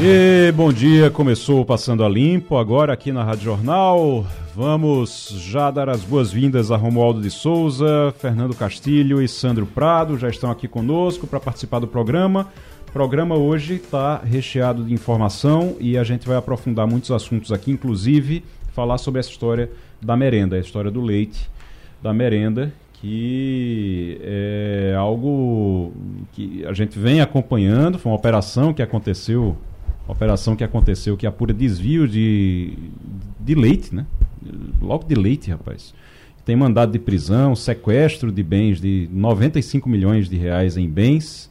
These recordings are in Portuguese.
E bom dia, começou Passando a Limpo, agora aqui na Rádio Jornal. Vamos já dar as boas-vindas a Romualdo de Souza, Fernando Castilho e Sandro Prado, já estão aqui conosco para participar do programa. O programa hoje está recheado de informação e a gente vai aprofundar muitos assuntos aqui, inclusive falar sobre essa história da merenda, a história do leite da merenda, que é algo que a gente vem acompanhando, foi uma operação que aconteceu operação que aconteceu que apura desvio de, de leite, né? Logo de leite, rapaz. Tem mandado de prisão, sequestro de bens de 95 milhões de reais em bens.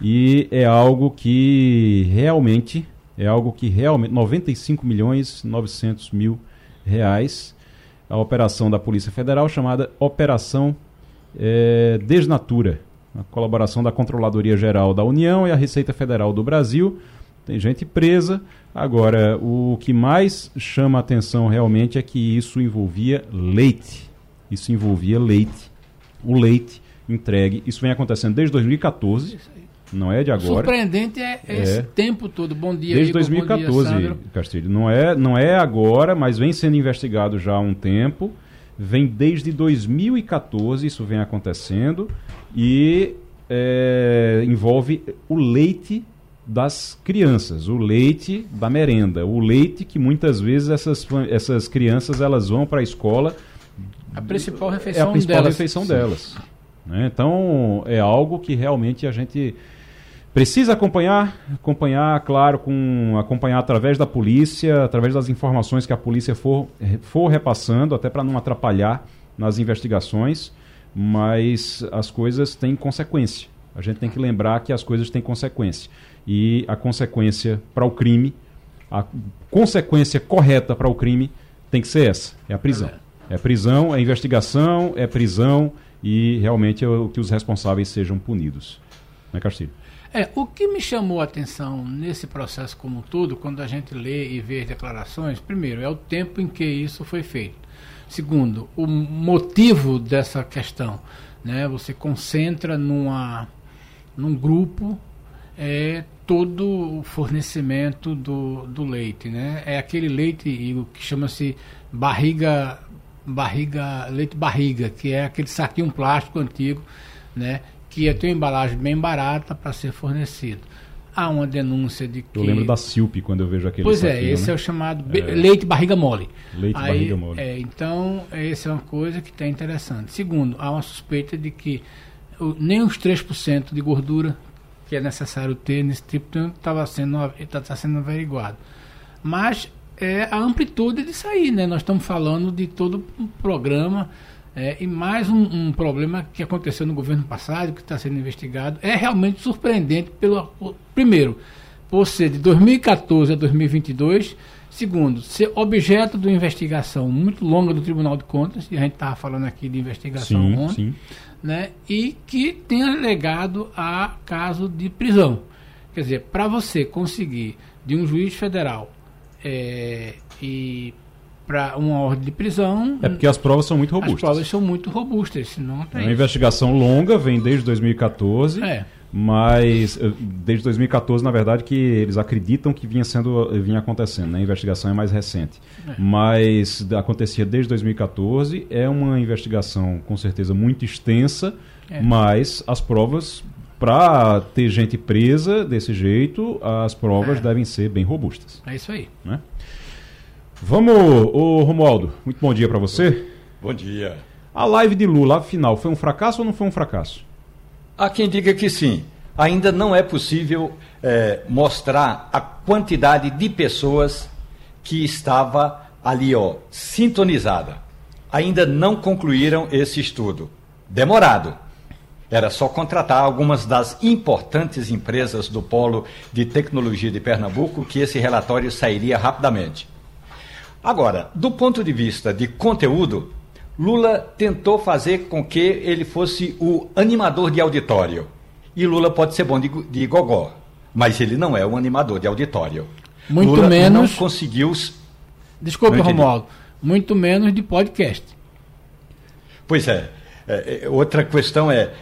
E é algo que realmente, é algo que realmente, 95 milhões 900 mil reais. A operação da Polícia Federal chamada Operação é, Desnatura. A colaboração da Controladoria Geral da União e a Receita Federal do Brasil tem gente presa. Agora, o que mais chama a atenção realmente é que isso envolvia leite. Isso envolvia leite. O leite entregue. Isso vem acontecendo desde 2014. Não é de agora. Surpreendente é, é esse tempo todo. Bom dia, Desde Igor, 2014, dia, Castilho. Não é, não é agora, mas vem sendo investigado já há um tempo. Vem desde 2014, isso vem acontecendo. E é, envolve o leite das crianças, o leite da merenda, o leite que muitas vezes essas, essas crianças elas vão para a escola. A principal refeição é a principal delas. refeição delas. Né? Então é algo que realmente a gente precisa acompanhar, acompanhar, claro, com acompanhar através da polícia, através das informações que a polícia for, for repassando, até para não atrapalhar nas investigações, mas as coisas têm consequência. A gente tem que lembrar que as coisas têm consequência e a consequência para o crime, a consequência correta para o crime tem que ser essa, é a prisão. É prisão, é investigação, é prisão e realmente é o que os responsáveis sejam punidos. Né, Castilho? É, o que me chamou a atenção nesse processo como um todo, quando a gente lê e vê as declarações, primeiro, é o tempo em que isso foi feito. Segundo, o motivo dessa questão. Né? Você concentra numa, num grupo é, todo o fornecimento do, do leite, né? É aquele leite que chama-se barriga, barriga, leite barriga, que é aquele saquinho plástico antigo, né? Que tem uma embalagem bem barata para ser fornecido. Há uma denúncia de que... Eu lembro da Silp quando eu vejo aquele Pois é, esse né? é o chamado é. leite barriga mole. Leite Aí, barriga mole. É, então, essa é uma coisa que está interessante. Segundo, há uma suspeita de que nem os 3% de gordura que é necessário ter nesse tipo estava sendo está tá sendo averiguado. Mas é a amplitude de sair, né? Nós estamos falando de todo um programa é, e mais um, um, problema que aconteceu no governo passado, que está sendo investigado, é realmente surpreendente pelo primeiro, por ser de 2014 a 2022, segundo, ser objeto de uma investigação muito longa do Tribunal de Contas, e a gente estava falando aqui de investigação sim, ontem. Sim né, e que tenha legado a caso de prisão. Quer dizer, para você conseguir de um juiz federal é, e para uma ordem de prisão. É porque as provas são muito robustas. As provas são muito robustas, senão. É uma investigação longa, vem desde 2014. É mas eh, desde 2014, na verdade, que eles acreditam que vinha sendo vinha acontecendo, né? A investigação é mais recente. É. Mas acontecia desde 2014, é uma investigação com certeza muito extensa, é. mas as provas para ter gente presa desse jeito, as provas é. devem ser bem robustas. É isso aí. Né? Vamos, ô Romualdo, muito bom dia para você. Bom dia. A live de Lula, afinal, foi um fracasso ou não foi um fracasso? Há quem diga que sim. Ainda não é possível é, mostrar a quantidade de pessoas que estava ali, ó, sintonizada. Ainda não concluíram esse estudo. Demorado. Era só contratar algumas das importantes empresas do Polo de Tecnologia de Pernambuco que esse relatório sairia rapidamente. Agora, do ponto de vista de conteúdo, Lula tentou fazer com que ele fosse o animador de auditório. E Lula pode ser bom de, de gogó, mas ele não é um animador de auditório. Muito Lula menos. não conseguiu. Desculpe. Romualdo. Muito menos de podcast. Pois é. É, é, Outra questão é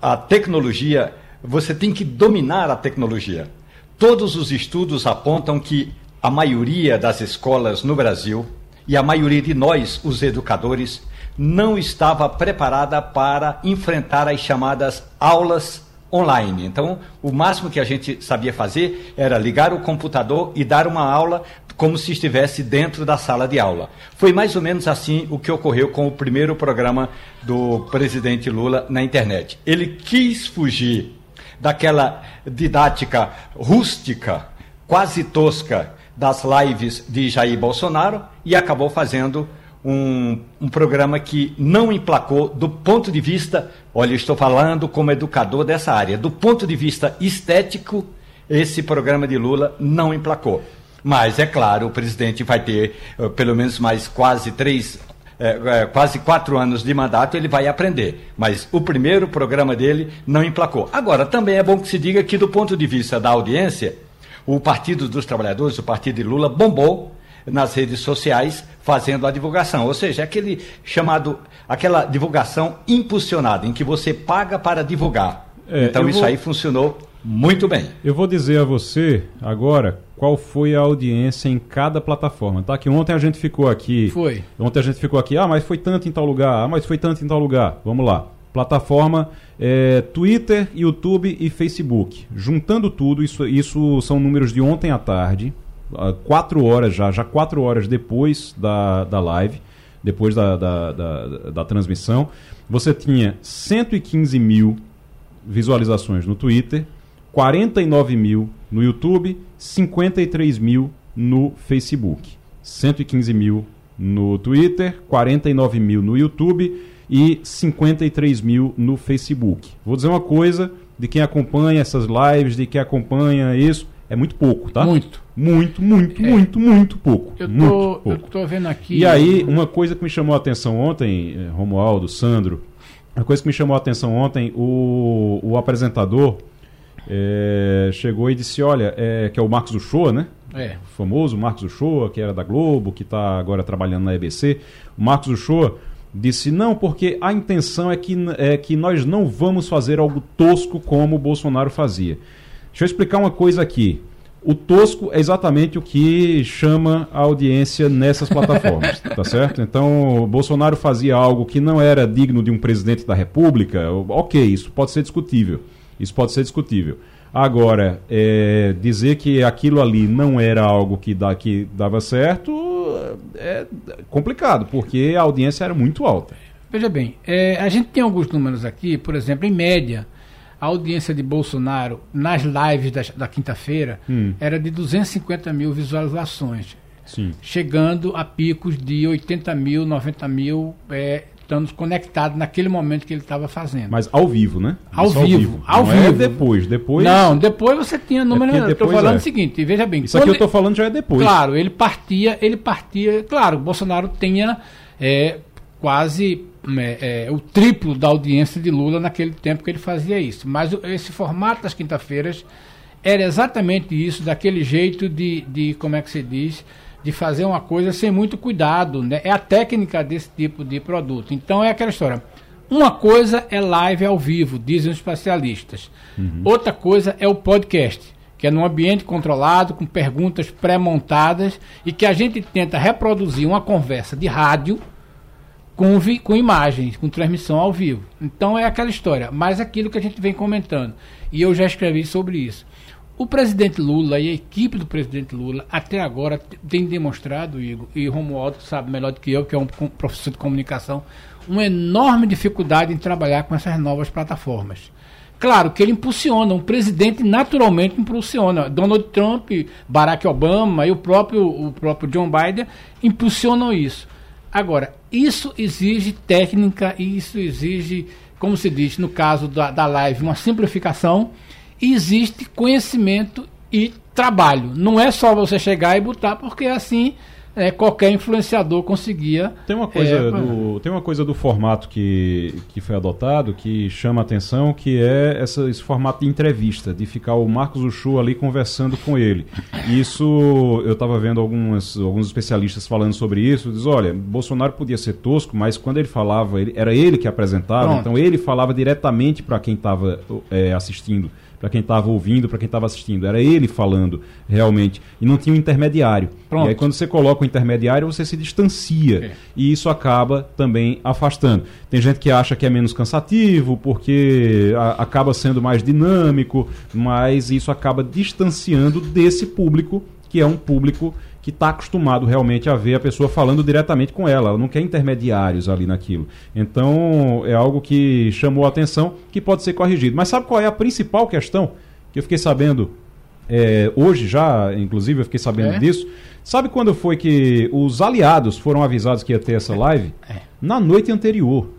a tecnologia. Você tem que dominar a tecnologia. Todos os estudos apontam que a maioria das escolas no Brasil e a maioria de nós, os educadores, não estava preparada para enfrentar as chamadas aulas online. Então, o máximo que a gente sabia fazer era ligar o computador e dar uma aula como se estivesse dentro da sala de aula. Foi mais ou menos assim o que ocorreu com o primeiro programa do presidente Lula na internet. Ele quis fugir daquela didática rústica, quase tosca das lives de Jair Bolsonaro e acabou fazendo um, um programa que não emplacou do ponto de vista, olha, estou falando como educador dessa área, do ponto de vista estético, esse programa de Lula não emplacou. Mas, é claro, o presidente vai ter eh, pelo menos mais quase três, eh, eh, quase quatro anos de mandato, ele vai aprender. Mas o primeiro programa dele não emplacou. Agora, também é bom que se diga que, do ponto de vista da audiência, o Partido dos Trabalhadores, o Partido de Lula, bombou nas redes sociais fazendo a divulgação. Ou seja, aquele chamado, aquela divulgação impulsionada, em que você paga para divulgar. É, então isso vou- aí funcionou muito bem. Eu vou dizer a você agora qual foi a audiência em cada plataforma, tá? Que ontem a gente ficou aqui. Foi. Ontem a gente ficou aqui, ah, mas foi tanto em tal lugar, ah, mas foi tanto em tal lugar. Vamos lá. Plataforma é, Twitter, YouTube e Facebook. Juntando tudo, isso, isso são números de ontem à tarde, quatro horas já, já quatro horas depois da, da live, depois da, da, da, da transmissão. Você tinha 115 mil visualizações no Twitter, 49 mil no YouTube, 53 mil no Facebook. 115 mil no Twitter, 49 mil no YouTube e 53 mil no Facebook. Vou dizer uma coisa de quem acompanha essas lives, de quem acompanha isso, é muito pouco, tá? Muito. Muito, muito, É. muito, muito pouco. Eu muito tô, pouco. eu tô vendo aqui. E aí, uma coisa que me chamou a atenção ontem, eh, Romualdo, Sandro, uma coisa que me chamou a atenção ontem, o, o apresentador eh, chegou e disse, olha, eh, que é o Marcos Uchoa, né? É. O famoso Marcos Uchoa, que era da Globo, que está agora trabalhando na EBC. O Marcos Uchoa disse, não, porque a intenção é que, é que nós não vamos fazer algo tosco como o Bolsonaro fazia. Deixa eu explicar uma coisa aqui. O tosco é exatamente o que chama a audiência nessas plataformas, tá certo? Então, Bolsonaro fazia algo que não era digno de um presidente da República, ok, isso pode ser discutível. Isso pode ser discutível. Agora, é, dizer que aquilo ali não era algo que, dá, que dava certo é complicado, porque a audiência era muito alta. Veja bem, é, a gente tem alguns números aqui, por exemplo, em média, a audiência de Bolsonaro nas lives da, da quinta-feira Hum. era de 250 mil visualizações, Sim. chegando a picos de 80 mil, 90 mil, é, estando conectados naquele momento que ele estava fazendo. Mas ao vivo, né? Ao Isso vivo, ao Não é vivo. depois. Depois. Não, depois você tinha número. porque eu estou falando é. o seguinte, veja bem. Isso aqui eu tô falando já é depois. Claro, ele partia, ele partia. Claro, Bolsonaro tinha é, quase é, é, o triplo da audiência de Lula naquele tempo que ele fazia isso. Mas esse formato das quinta-feiras era exatamente isso, daquele jeito de, de, como é que se diz, de fazer uma coisa sem muito cuidado. Né? É a técnica desse tipo de produto. Então é aquela história. Uma coisa é live ao vivo, dizem os especialistas. Outra coisa é o podcast, que é num ambiente controlado, com perguntas pré-montadas e que a gente tenta reproduzir uma conversa de rádio com, vi- com imagens, com transmissão ao vivo. Então é aquela história, mas aquilo que a gente vem comentando. E eu já escrevi sobre isso. O presidente Lula e a equipe do presidente Lula até agora tem demonstrado, Igor, e Romualdo sabe melhor do que eu, que é um professor de comunicação, uma enorme dificuldade em trabalhar com essas novas plataformas. Claro que ele impulsiona, um presidente naturalmente impulsiona. Donald Trump, Barack Obama e o próprio, o próprio John Biden impulsionam isso. Agora, isso exige técnica e isso exige, como se diz no caso da, da live, uma simplificação. E existe conhecimento e trabalho. Não é só você chegar e botar, porque assim é, qualquer influenciador conseguia. Tem uma coisa, é, do, tem uma coisa do formato que, que foi adotado que chama a atenção, que é essa, esse formato de entrevista, de ficar o Marcos Uchu ali conversando com ele. Isso, eu estava vendo algumas, alguns especialistas falando sobre isso, diz, olha, Bolsonaro podia ser tosco, mas quando ele falava, ele, era ele que apresentava, Pronto. então ele falava diretamente para quem estava é, assistindo para quem estava ouvindo, para quem estava assistindo. Era ele falando realmente. E não tinha um intermediário. Pronto. E aí, quando você coloca o intermediário, você se distancia. É. E isso acaba também afastando. Tem gente que acha que é menos cansativo, porque a, acaba sendo mais dinâmico, mas isso acaba distanciando desse público, que é um público que está acostumado realmente a ver a pessoa falando diretamente com ela, ela não quer intermediários ali naquilo. Então é algo que chamou a atenção, que pode ser corrigido. Mas sabe qual é a principal questão que eu fiquei sabendo é, hoje já, inclusive eu fiquei sabendo é? disso. Sabe quando foi que os aliados foram avisados que ia ter essa live? É. Na noite anterior.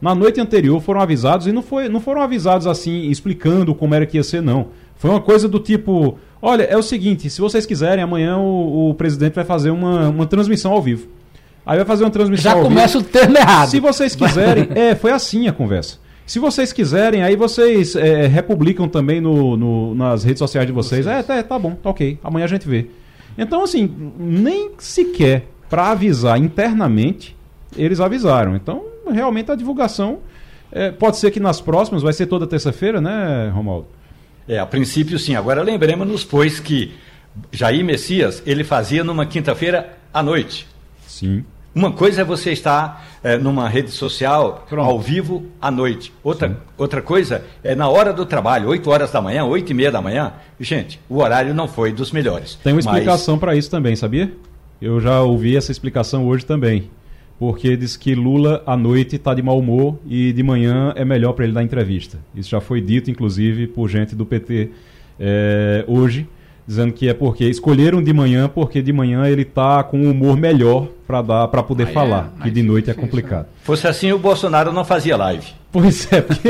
Na noite anterior foram avisados e não, foi, não foram avisados assim, explicando como era que ia ser, não. Foi uma coisa do tipo: olha, é o seguinte, se vocês quiserem, amanhã o, o presidente vai fazer uma, uma transmissão ao vivo. Aí vai fazer uma transmissão Já ao começa vivo. o termo errado. Se vocês quiserem, é, foi assim a conversa. Se vocês quiserem, aí vocês é, republicam também no, no, nas redes sociais de vocês. vocês. É, tá, tá bom, tá ok. Amanhã a gente vê. Então, assim, nem sequer para avisar internamente, eles avisaram. Então, realmente a divulgação. É, pode ser que nas próximas, vai ser toda terça-feira, né, Romualdo? É, a princípio sim. Agora lembremos-nos, pois, que Jair Messias, ele fazia numa quinta-feira à noite. Sim. Uma coisa é você estar é, numa rede social Pronto. ao vivo à noite. Outra, outra coisa é na hora do trabalho, 8 horas da manhã, 8 e meia da manhã. Gente, o horário não foi dos melhores. Tem uma explicação mas... para isso também, sabia? Eu já ouvi essa explicação hoje também porque diz que Lula à noite está de mau humor e de manhã é melhor para ele dar entrevista. Isso já foi dito, inclusive, por gente do PT é, hoje, dizendo que é porque escolheram de manhã porque de manhã ele está com um humor melhor para dar para poder ah, falar, é, que de noite é complicado. Fosse assim, o Bolsonaro não fazia live. Pois é, porque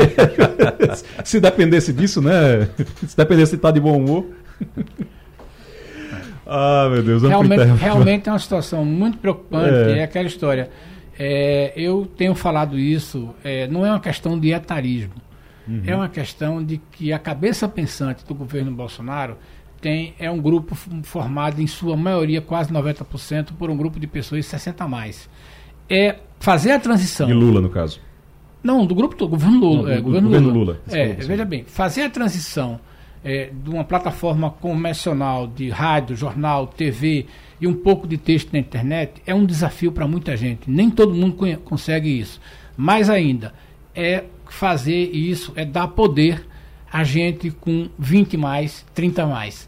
se dependesse disso, né? Se dependesse de estar tá de bom humor. Ah, meu Deus, realmente, realmente é uma situação muito preocupante. É, é aquela história. É, eu tenho falado isso, é, não é uma questão de etarismo. Uhum. É uma questão de que a cabeça pensante do governo Bolsonaro tem, é um grupo formado, em sua maioria, quase 90%, por um grupo de pessoas 60 a mais. É fazer a transição. E Lula, no caso? Não, do grupo do governo Lula. Não, é, governo, governo Lula. Lula. É, veja bem, fazer a transição é, de uma plataforma convencional de rádio, jornal, TV e um pouco de texto na internet é um desafio para muita gente. Nem todo mundo consegue isso. Mais ainda, é fazer isso, é dar poder a gente com 20 mais, 30 mais.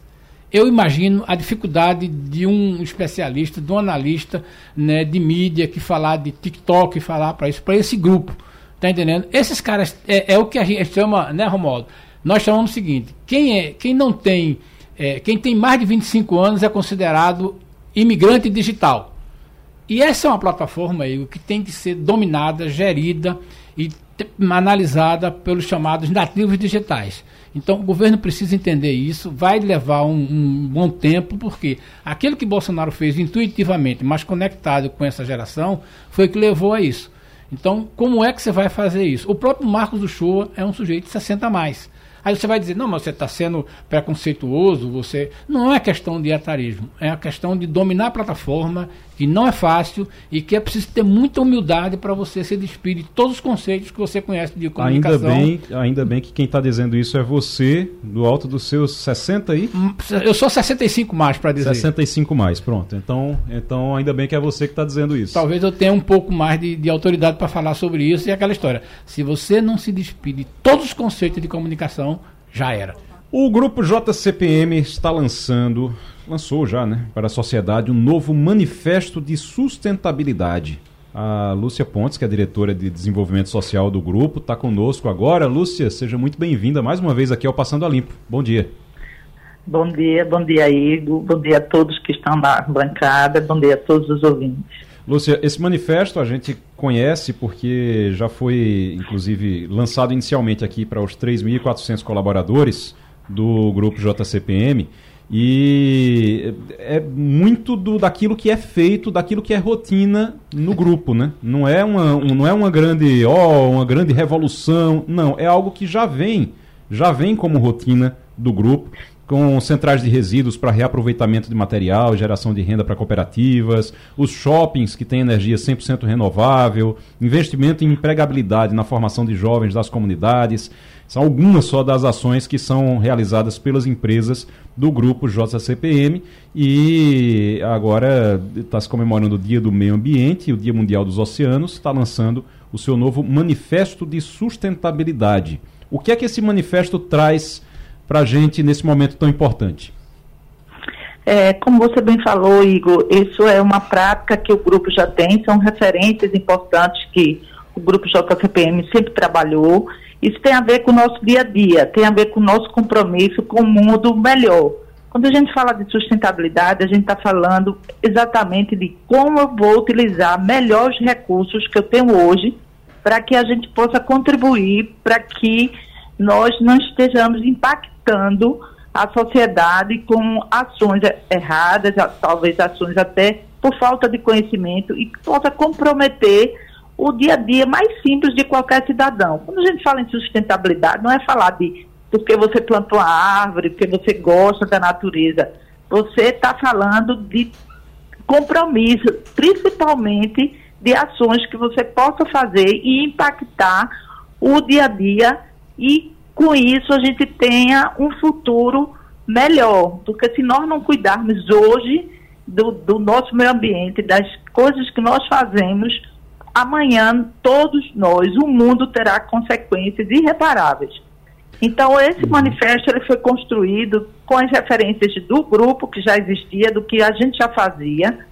Eu imagino a dificuldade de um especialista, de um analista né, de mídia que falar de TikTok, falar para isso, para esse grupo. Tá entendendo? Esses caras é, é o que a gente chama, né, Romualdo? Nós chamamos o seguinte: quem, é, quem não tem, é, quem tem mais de 25 anos é considerado imigrante digital. E essa é uma plataforma aí, que tem que ser dominada, gerida e analisada pelos chamados nativos digitais. Então o governo precisa entender isso, vai levar um, um, bom tempo, porque aquilo que Bolsonaro fez intuitivamente, mas conectado com essa geração, foi que levou a isso. Então, como é que você vai fazer isso? O próprio Marcos do é um sujeito de 60 a mais. Aí você vai dizer, não, mas você está sendo preconceituoso, você. Não é questão de etarismo, é a questão de dominar a plataforma, que não é fácil e que é preciso ter muita humildade para você se despir de todos os conceitos que você conhece de comunicação. Ainda bem, ainda bem que quem está dizendo isso é você, do alto dos seus 60 aí? Hum, eu sou 65 mais para dizer. 65 mais, pronto. Então, então ainda bem que é você que está dizendo isso. Talvez eu tenha um pouco mais de, de autoridade para falar sobre isso e aquela história. Se você não se despir de todos os conceitos de comunicação, já era. O grupo JCPM está lançando, lançou já, né, para a sociedade um novo manifesto de sustentabilidade. A Lúcia Pontes, que é a diretora de desenvolvimento social do grupo, está conosco agora. Lúcia, seja muito bem-vinda mais uma vez aqui ao Passando a Limpo. Bom dia. Bom dia, bom dia, Igor. Bom dia a todos que estão na bancada. Bom dia a todos os ouvintes. Lúcia, esse manifesto a gente conhece porque já foi, inclusive, lançado inicialmente aqui para os 3.400 colaboradores do grupo JCPM E é muito do, daquilo que é feito, daquilo que é rotina no grupo, né? Não é uma, um, não é uma grande, ó, oh, uma grande revolução, não, é algo que já vem, já vem como rotina do grupo, com centrais de resíduos para reaproveitamento de material, geração de renda para cooperativas, os shoppings que têm energia 100% renovável, investimento em empregabilidade na formação de jovens das comunidades. São algumas só das ações que são realizadas pelas empresas do grupo JCPM e agora está se comemorando o Dia do Meio Ambiente, o Dia Mundial dos Oceanos, está lançando o seu novo Manifesto de Sustentabilidade. O que é que esse manifesto traz para a gente nesse momento tão importante? É, como você bem falou, Igor, isso é uma prática que o grupo já tem, são referências importantes que o grupo JCPM sempre trabalhou isso tem a ver com o nosso dia a dia, tem a ver com o nosso compromisso com o mundo melhor. Quando a gente fala de sustentabilidade, a gente está falando exatamente de como eu vou utilizar melhor os recursos que eu tenho hoje para que a gente possa contribuir para que nós não estejamos impactando a sociedade com ações erradas, talvez ações até por falta de conhecimento e que possa comprometer o dia a dia mais simples de qualquer cidadão. Quando a gente fala em sustentabilidade, não é falar de porque você plantou uma árvore, porque você gosta da natureza. Você está falando de compromisso, principalmente de ações que você possa fazer e impactar o dia a dia e com isso a gente tenha um futuro melhor. Porque se nós não cuidarmos hoje do, do nosso meio ambiente, das coisas que nós fazemos, amanhã todos nós, o mundo terá consequências irreparáveis. Então, esse uhum. manifesto ele foi construído com as referências do grupo que já existia, do que a gente já fazia.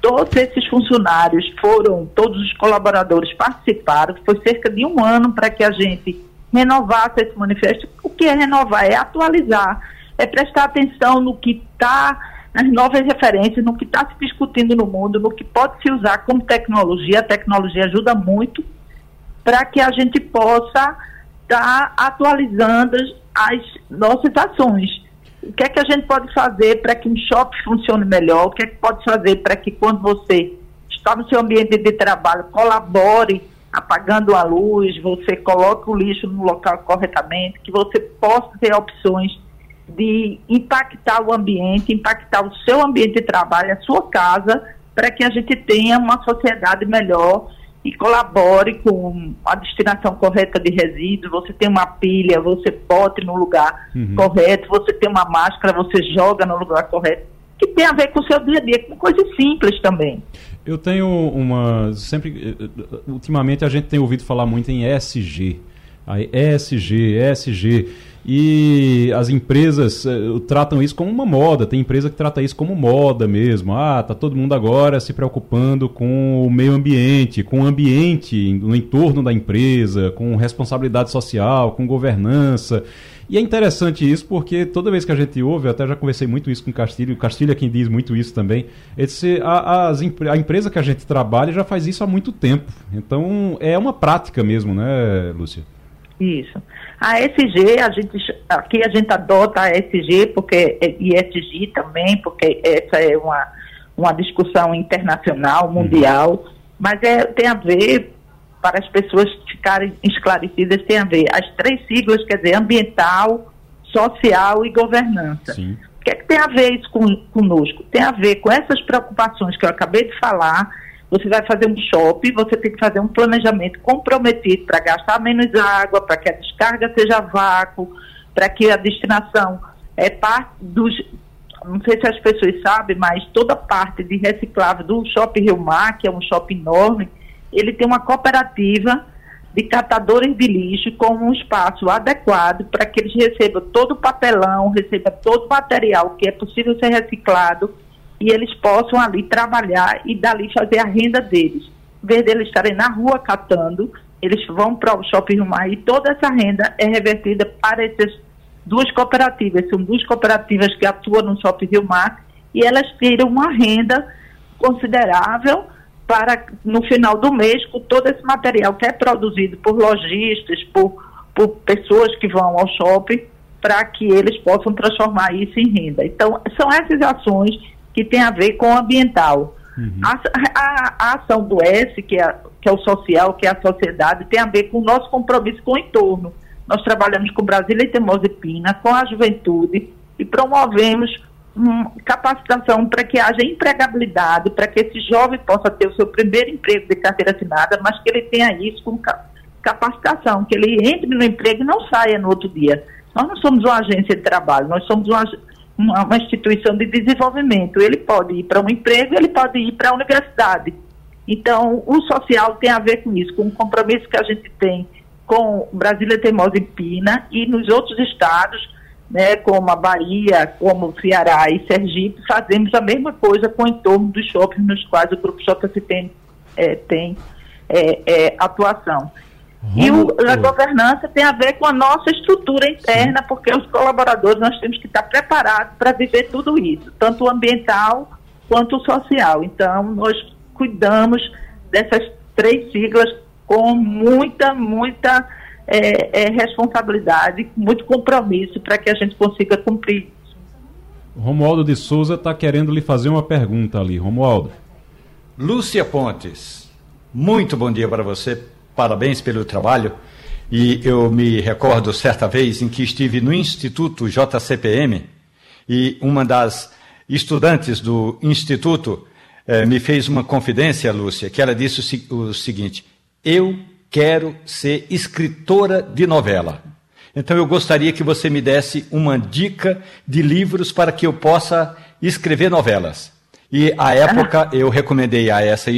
todos esses funcionários foram, todos os colaboradores participaram. Foi cerca de um ano para que a gente renovasse esse manifesto. O que é renovar? É atualizar, é prestar atenção no que está nas novas referências, no que está se discutindo no mundo, no que pode se usar como tecnologia. A tecnologia ajuda muito para que a gente possa estar tá atualizando as nossas ações. O que é que a gente pode fazer para que um shopping funcione melhor? O que é que pode fazer para que quando você está no seu ambiente de trabalho, colabore apagando a luz, você coloque o lixo no local corretamente, que você possa ter opções de impactar o ambiente, impactar o seu ambiente de trabalho, a sua casa, para que a gente tenha uma sociedade melhor e colabore com a destinação correta de resíduos. Você tem uma pilha, você bote no lugar uhum. correto, você tem uma máscara, você joga no lugar correto, que tem a ver com o seu dia a dia, com coisas simples também. Eu tenho uma. Sempre. Ultimamente a gente tem ouvido falar muito em ESG. Aí, ESG, ESG. E as empresas uh, tratam isso como uma moda. Tem empresa que trata isso como moda mesmo. Ah, tá todo mundo agora se preocupando com o meio ambiente, com o ambiente no entorno da empresa, com responsabilidade social, com governança. E é interessante isso porque toda vez que a gente ouve, até já conversei muito isso com o Castilho, o Castilho é quem diz muito isso também, esse, a, as, a empresa que a gente trabalha já faz isso há muito tempo. Então é uma prática mesmo, né, Lúcia? Isso. A ESG, a gente, aqui a gente adota a ESG, porque, é ESG também, porque essa é uma, uma discussão internacional, mundial, uhum. mas é, tem a ver, para as pessoas ficarem esclarecidas, tem a ver as três siglas, quer dizer, ambiental, social e governança. Sim. O que é que tem a ver isso com, conosco? Tem a ver com essas preocupações que eu acabei de falar, você vai fazer um shopping, você tem que fazer um planejamento comprometido para gastar menos água, para que a descarga seja vácuo, para que a destinação é parte dos. Não sei se as pessoas sabem, mas toda parte de reciclável do Shopping Rio Mar, que é um shopping enorme, ele tem uma cooperativa de catadores de lixo com um espaço adequado para que eles recebam todo o papelão, recebam todo o material que é possível ser reciclado e eles possam ali trabalhar e dali fazer a renda deles. Em vez de eles estarem na rua catando, eles vão para o Shopping Rumar e toda essa renda é revertida para essas duas cooperativas. São duas cooperativas que atuam no Shopping Rio Mar e elas tiram uma renda considerável para, no final do mês, com todo esse material que é produzido por lojistas, por, por pessoas que vão ao shopping, para que eles possam transformar isso em renda. Então, são essas ações que têm a ver com o ambiental. Uhum. A, a, a, ação do S, que é, que é o social, que é a sociedade, tem a ver com o nosso compromisso com o entorno. Nós trabalhamos com Brasília e Teimosipina, com a juventude e promovemos hum, capacitação para que haja empregabilidade, para que esse jovem possa ter o seu primeiro emprego de carteira assinada, mas que ele tenha isso com capacitação, que ele entre no emprego e não saia no outro dia. Nós não somos uma agência de trabalho, nós somos uma, uma, uma instituição de desenvolvimento. Ele pode ir para um emprego, ele pode ir para a universidade. Então, o social tem a ver com isso, com o compromisso que a gente tem com Brasília Teimosa e Pina e nos outros estados, né, como a Bahia, como Ceará e Sergipe, fazemos a mesma coisa com o entorno dos shoppings nos quais o Grupo JCP é, tem é, é, atuação. E o, a governança tem a ver com a nossa estrutura interna, Sim. porque os colaboradores nós temos que estar preparados para viver tudo isso, tanto o ambiental quanto o social. Então, nós cuidamos dessas três siglas com muita, muita é, é, responsabilidade, muito compromisso para que a gente consiga cumprir isso. Romualdo de Souza está querendo lhe fazer uma pergunta ali. Romualdo. Lúcia Pontes, muito bom dia para você parabéns pelo trabalho. E eu me recordo certa vez em que estive no Instituto JCPM e uma das estudantes do Instituto eh, me fez uma confidência, Lúcia, que ela disse o, o seguinte: Eu quero ser escritora de novela. Então eu gostaria que você me desse uma dica de livros para que eu possa escrever novelas. E à época eu recomendei a essa,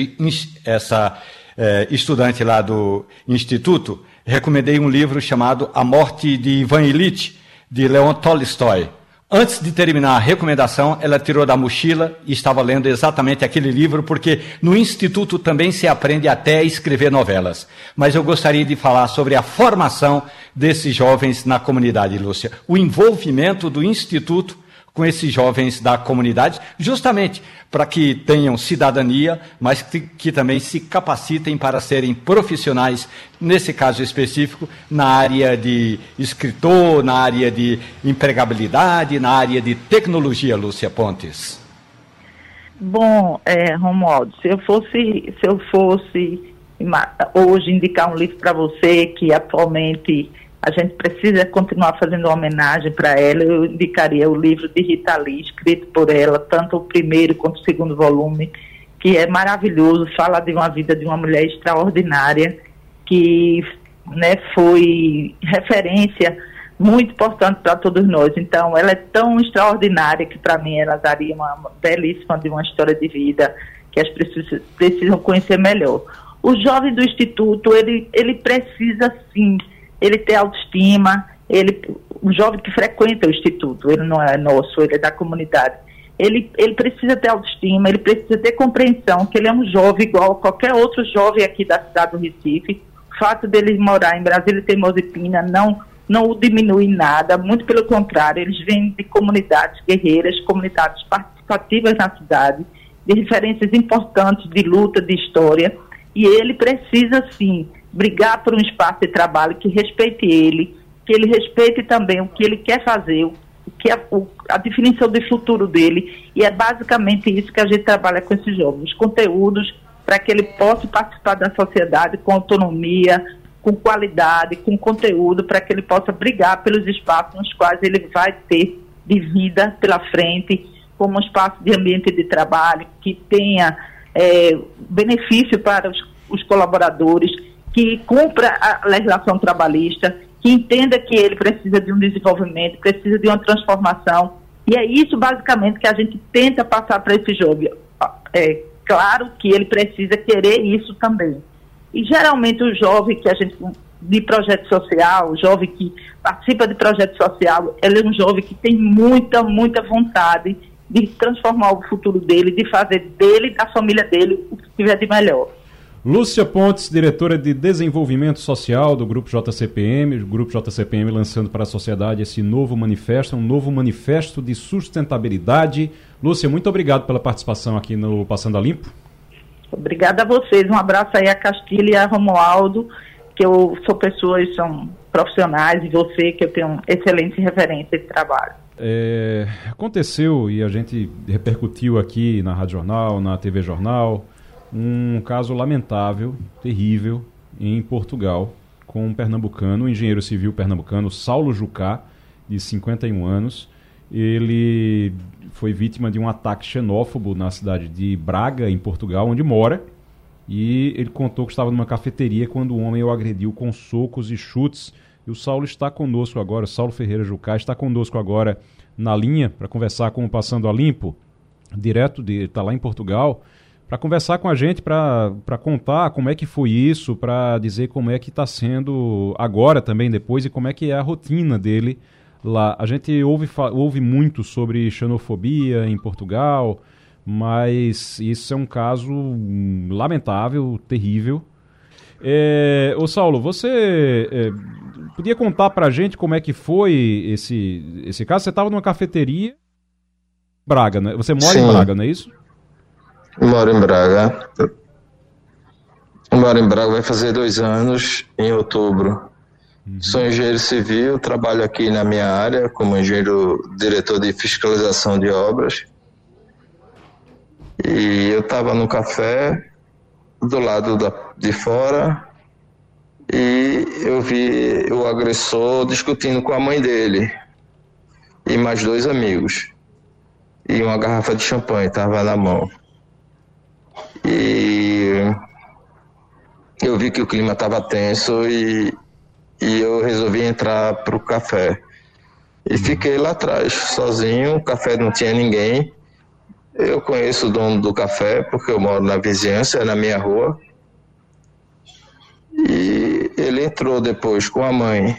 essa é, estudante lá do Instituto, recomendei um livro chamado A Morte de Ivan Illich, de Leon Tolstói. Antes de terminar a recomendação, ela tirou da mochila e estava lendo exatamente aquele livro, porque no Instituto também se aprende até escrever novelas. Mas eu gostaria de falar sobre a formação desses jovens na comunidade, Lúcia. O envolvimento do Instituto com esses jovens da comunidade, justamente para que tenham cidadania, mas que, que, também se capacitem para serem profissionais, nesse caso específico, na área de escritor, na área de empregabilidade, na área de tecnologia, Lúcia Pontes. Bom, é, Romualdo, se eu fosse, se eu fosse hoje indicar um livro para você que atualmente a gente precisa continuar fazendo homenagem para ela. Eu indicaria o livro de Rita Lee, escrito por ela, tanto o primeiro quanto o segundo volume, que é maravilhoso, fala de uma vida de uma mulher extraordinária, que né, foi referência muito importante para todos nós. Então, ela é tão extraordinária que, para mim, ela daria uma belíssima de uma história de vida que as pessoas precisam conhecer melhor. O jovem do Instituto, ele, ele precisa, sim, ele ter autoestima, ele, o jovem que frequenta o instituto, ele não é nosso, ele é da comunidade. Ele, ele precisa ter autoestima, ele precisa ter compreensão que ele é um jovem igual a qualquer outro jovem aqui da cidade do Recife. O fato dele morar em Brasília e Teimosipina não, não o diminui nada, muito pelo contrário, eles vêm de comunidades guerreiras, comunidades participativas na cidade, de referências importantes de luta, de história, e ele precisa, sim, brigar por um espaço de trabalho que respeite ele, que ele respeite também o que ele quer fazer, o que é o, a definição de futuro dele. E é basicamente isso que a gente trabalha com esses jovens, os conteúdos para que ele possa participar da sociedade com autonomia, com qualidade, com conteúdo, para que ele possa brigar pelos espaços nos quais ele vai ter de vida pela frente, como um espaço de ambiente de trabalho que tenha é, benefício para os, os colaboradores que cumpra a legislação trabalhista, que entenda que ele precisa de um desenvolvimento, precisa de uma transformação. E é isso, basicamente, que a gente tenta passar para esse jovem. É claro que ele precisa querer isso também. E geralmente o jovem que a gente de projeto social, o jovem que participa de projeto social, ele é um jovem que tem muita, muita vontade de transformar o futuro dele, de fazer dele da família dele o que tiver de melhor. Lúcia Pontes, diretora de Desenvolvimento Social do Grupo JCPM, o Grupo JCPM lançando para a sociedade esse novo manifesto, um novo manifesto de sustentabilidade. Lúcia, muito obrigado pela participação aqui no Passando a Limpo. Obrigada a vocês, um abraço aí a Castilha e a Romualdo, que eu sou pessoas, são profissionais e você, que eu tenho excelente referência de trabalho. É, aconteceu e a gente repercutiu aqui na Rádio Jornal, na TV Jornal, um caso lamentável, terrível, em Portugal, com um pernambucano, um engenheiro civil pernambucano, Saulo Jucá, de 51 anos. Ele foi vítima de um ataque xenófobo na cidade de Braga, em Portugal, onde mora. E ele contou que estava numa cafeteria quando o homem o agrediu com socos e chutes. E o Saulo está conosco agora, Saulo Ferreira Jucá está conosco agora na linha para conversar com o Passando a Limpo, direto de está lá em Portugal para conversar com a gente, para contar como é que foi isso, para dizer como é que está sendo agora também depois e como é que é a rotina dele lá. A gente ouve, ouve muito sobre xenofobia em Portugal, mas isso é um caso lamentável, terrível. É, ô Saulo, você é, podia contar para a gente como é que foi esse, esse caso? Você estava numa cafeteria Braga, né? Você mora Sim. em Braga, não é isso? Moro em Braga. Moro em Braga, vai fazer dois anos em outubro. Uhum. Sou engenheiro civil, trabalho aqui na minha área como engenheiro diretor de fiscalização de obras. E eu estava no café do lado da, de fora e eu vi o agressor discutindo com a mãe dele e mais dois amigos. E uma garrafa de champanhe estava na mão. E eu vi que o clima estava tenso e, e eu resolvi entrar para o café. E fiquei lá atrás, sozinho, o café não tinha ninguém. Eu conheço o dono do café, porque eu moro na vizinhança, na minha rua. E ele entrou depois com a mãe.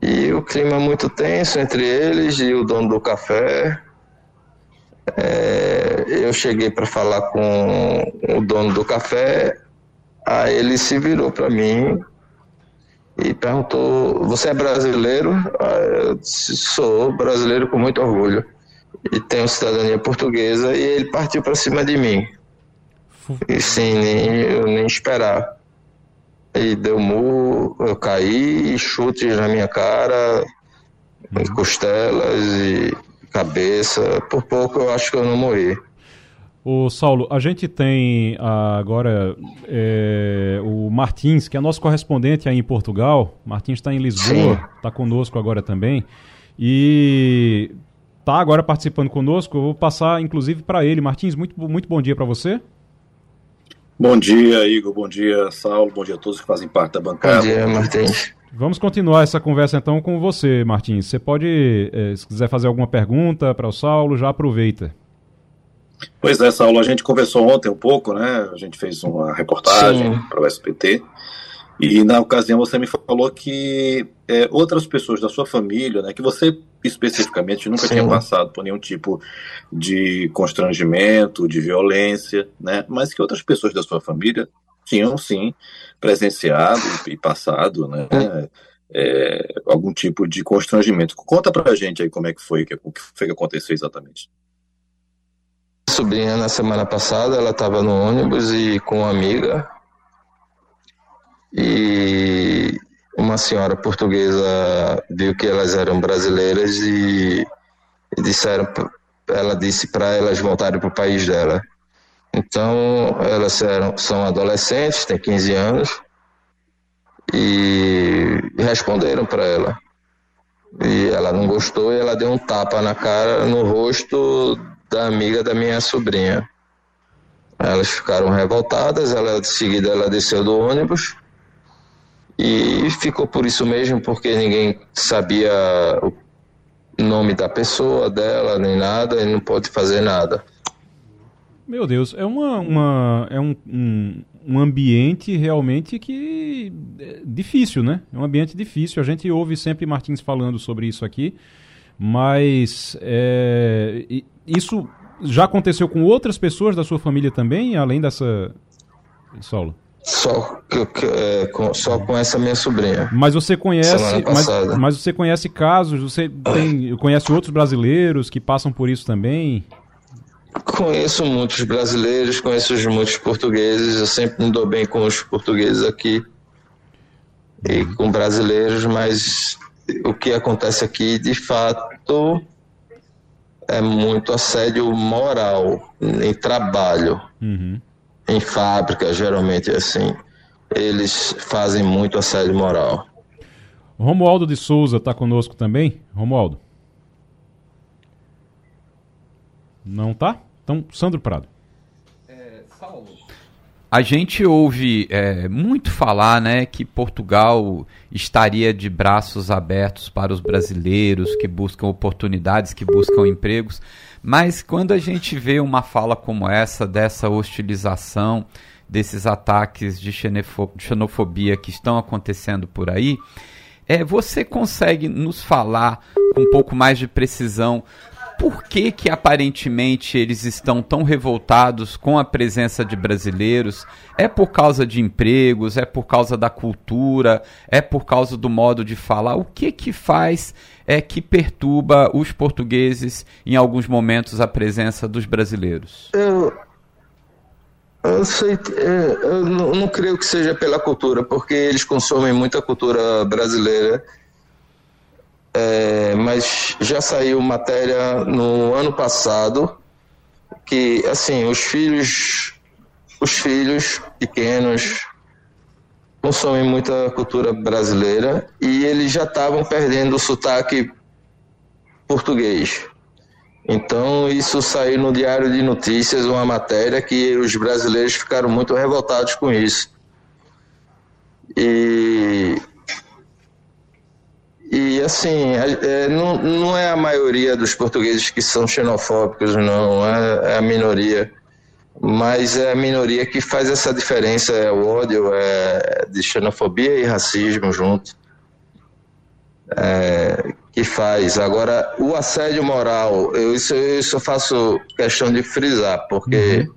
E o clima muito tenso entre eles e o dono do café. É, eu cheguei para falar com o dono do café, aí ele se virou para mim e perguntou: Você é brasileiro? Eu disse, Sou brasileiro com muito orgulho e tenho cidadania portuguesa. E ele partiu para cima de mim. E sim, nem, eu nem esperar. E deu murro, eu caí, chutes na minha cara, costelas e cabeça. Por pouco eu acho que eu não morri. O Saulo, a gente tem agora é, o Martins, que é nosso correspondente aí em Portugal. Martins está em Lisboa, está conosco agora também. E está agora participando conosco. Eu vou passar, inclusive, para ele. Martins, muito, muito bom dia para você. Bom dia, Igor. Bom dia, Saulo. Bom dia a todos que fazem parte da bancada. Bom dia, Martins. Vamos continuar essa conversa então com você, Martins. Você pode, eh, se quiser fazer alguma pergunta para o Saulo, já aproveita. Pois é, Saulo, a gente conversou ontem um pouco, né? A gente fez uma reportagem para o SPT. E na ocasião você me falou que é, outras pessoas da sua família, né, que você especificamente nunca Sim. tinha passado por nenhum tipo de constrangimento, de violência, né, mas que outras pessoas da sua família tinham sim presenciado e passado, né, é, algum tipo de constrangimento. Conta pra gente aí como é que foi, o que foi que aconteceu exatamente. Sobrinha na semana passada, ela estava no ônibus e com uma amiga e uma senhora portuguesa viu que elas eram brasileiras e, e disseram, ela disse para elas voltarem para o país dela. Então, elas eram, são adolescentes, têm 15 anos, e responderam para ela. E ela não gostou e ela deu um tapa na cara, no rosto da amiga da minha sobrinha. Elas ficaram revoltadas, ela, de seguida ela desceu do ônibus e ficou por isso mesmo, porque ninguém sabia o nome da pessoa, dela, nem nada, e não pode fazer nada. Meu Deus, é uma, uma é um, um, um, ambiente realmente que é difícil, né? É um ambiente difícil. A gente ouve sempre Martins falando sobre isso aqui, mas é, isso já aconteceu com outras pessoas da sua família também, além dessa solo? Só, é, com, só com essa minha sobrinha. Mas você conhece, mas, mas, você conhece casos, você tem, conhece outros brasileiros que passam por isso também? Conheço muitos brasileiros, conheço muitos portugueses, eu sempre me dou bem com os portugueses aqui. e com brasileiros, mas o que acontece aqui, de fato, é muito assédio moral em trabalho, Uhum. em fábrica, geralmente é assim. Eles fazem muito assédio moral. Romualdo de Souza está conosco também? Romualdo? Não tá? Então, Sandro Prado. A gente ouve é, muito falar né, que Portugal estaria de braços abertos para os brasileiros que buscam oportunidades, que buscam empregos, mas quando a gente vê uma fala como essa, dessa hostilização, desses ataques de xenofobia que estão acontecendo por aí, é, você consegue nos falar com um pouco mais de precisão por que, que aparentemente eles estão tão revoltados com a presença de brasileiros? É por causa de empregos? É por causa da cultura? É por causa do modo de falar? O que que faz é que perturba os portugueses em alguns momentos a presença dos brasileiros? Eu, eu sei, é, eu não, não creio que seja pela cultura, porque eles consomem muita cultura brasileira. É, mas já saiu matéria no ano passado que assim os filhos os filhos pequenos consomem muita cultura brasileira e eles já estavam perdendo o sotaque português. Então, isso saiu no Diário de Notícias, uma matéria que os brasileiros ficaram muito revoltados com isso. E, e assim, é, não, não é a maioria dos portugueses que são xenofóbicos, não, é, é a minoria. Mas é a minoria que faz essa diferença, é o ódio, é de xenofobia e racismo junto. É, que faz. Agora, o assédio moral, eu, isso, isso eu faço questão de frisar, porque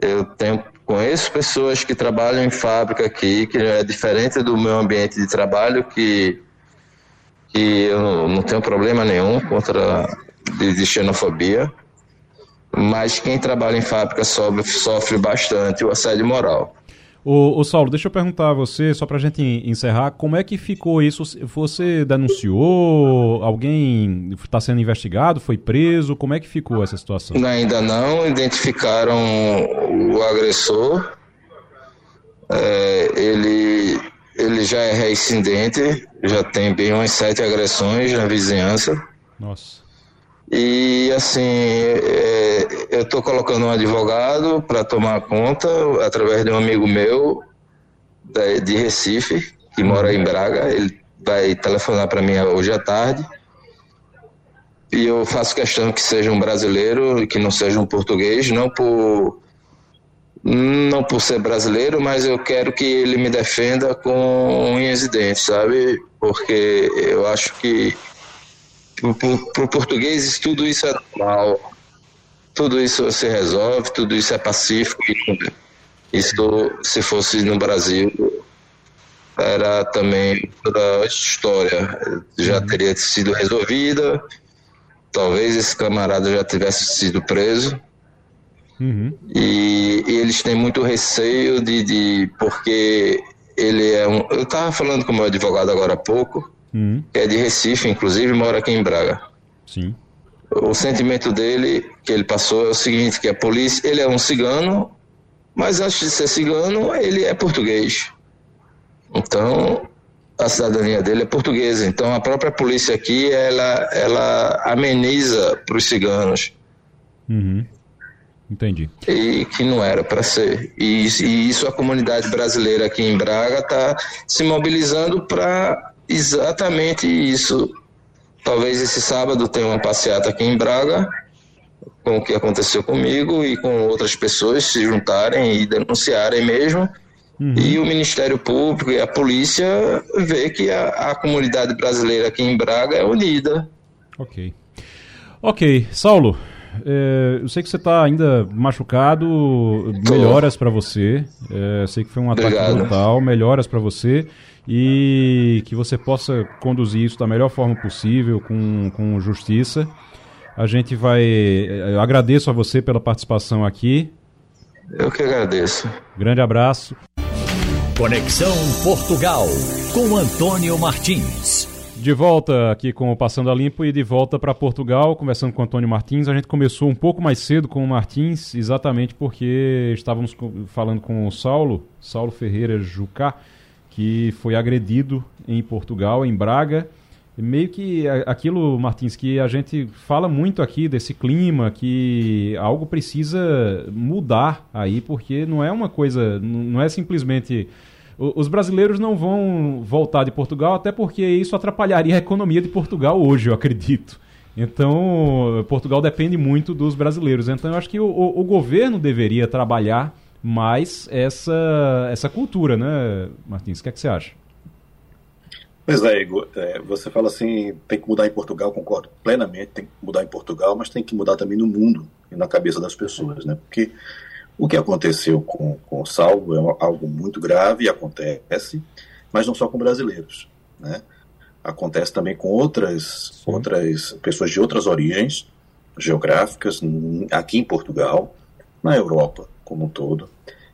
eu tenho, conheço pessoas que trabalham em fábrica aqui, que é diferente do meu ambiente de trabalho, que, que eu não, tenho problema nenhum contra de, xenofobia, mas quem trabalha em fábrica sofre, sofre bastante o assédio moral. Ô, ô, Saulo, deixa eu perguntar a você, só pra gente encerrar, como é que ficou isso? Você denunciou? Alguém está sendo investigado? Foi preso? Como é que ficou essa situação? Ainda não identificaram o agressor. É, ele, ele já é reincidente, já tem bem umas sete agressões na vizinhança. Nossa. E assim, é, eu estou colocando um advogado para tomar conta, através de um amigo meu de, de Recife, que mora em Braga. Ele vai telefonar para mim hoje à tarde. E eu faço questão que seja um brasileiro e que não seja um português, não por não por ser brasileiro, mas eu quero que ele me defenda com unhas e dentes, sabe? Porque eu acho que para o português tudo isso é normal, tudo isso se resolve, tudo isso é pacífico. Isso, se fosse no Brasil, era também outra história, já teria sido resolvida. Talvez esse camarada já tivesse sido preso. Uhum. E, e, eles têm muito receio de, de porque ele é um. Eu estava falando com o meu advogado agora há pouco Uhum. que é de Recife, inclusive mora aqui em Braga. Sim. O sentimento dele que ele passou é o seguinte, que a polícia, ele é um cigano, mas antes de ser cigano, ele é português. Então, a cidadania dele é portuguesa. Então, a própria polícia aqui, ela, ela ameniza para os ciganos. Uhum. Entendi. E que não era para ser. E, e isso a comunidade brasileira aqui em Braga está se mobilizando para exatamente isso. Talvez esse sábado tenha uma passeata aqui em Braga, com o que aconteceu comigo e com outras pessoas se juntarem e denunciarem mesmo. Uhum. E o Ministério Público e a polícia vê que a, a comunidade brasileira aqui em Braga é unida. Ok. Ok, Saulo, é, eu sei que você está ainda machucado. Tô. Melhoras para você. É, sei que foi um ataque Obrigado. brutal. Melhoras para você e que você possa conduzir isso da melhor forma possível, com, com justiça. A gente vai. Eu agradeço a você pela participação aqui. Eu que agradeço. Grande abraço. Conexão Portugal com Antônio Martins. De volta aqui com o Passando a Limpo e de volta para Portugal, conversando com o Antônio Martins. A gente começou um pouco mais cedo com o Martins, exatamente porque estávamos falando com o Saulo, Saulo Ferreira Jucá, que foi agredido em Portugal, em Braga. Meio que aquilo, Martins, que a gente fala muito aqui desse clima, que algo precisa mudar aí, porque não é uma coisa, não é simplesmente os brasileiros não vão voltar de Portugal, até porque isso atrapalharia a economia de Portugal hoje, eu acredito. Então, Portugal depende muito dos brasileiros. Então, eu acho que o, o, o governo deveria trabalhar mais essa, essa cultura, né, Martins? O que, é que você acha? Pois é, Igor. É, você fala assim, tem que mudar em Portugal, concordo plenamente, tem que mudar em Portugal, mas tem que mudar também no mundo e na cabeça das pessoas, né? Porque o que aconteceu com, com o Salvo é algo muito grave e acontece, mas não só com brasileiros. Né? Acontece também com outras, outras pessoas de outras origens geográficas, aqui em Portugal, na Europa como um todo,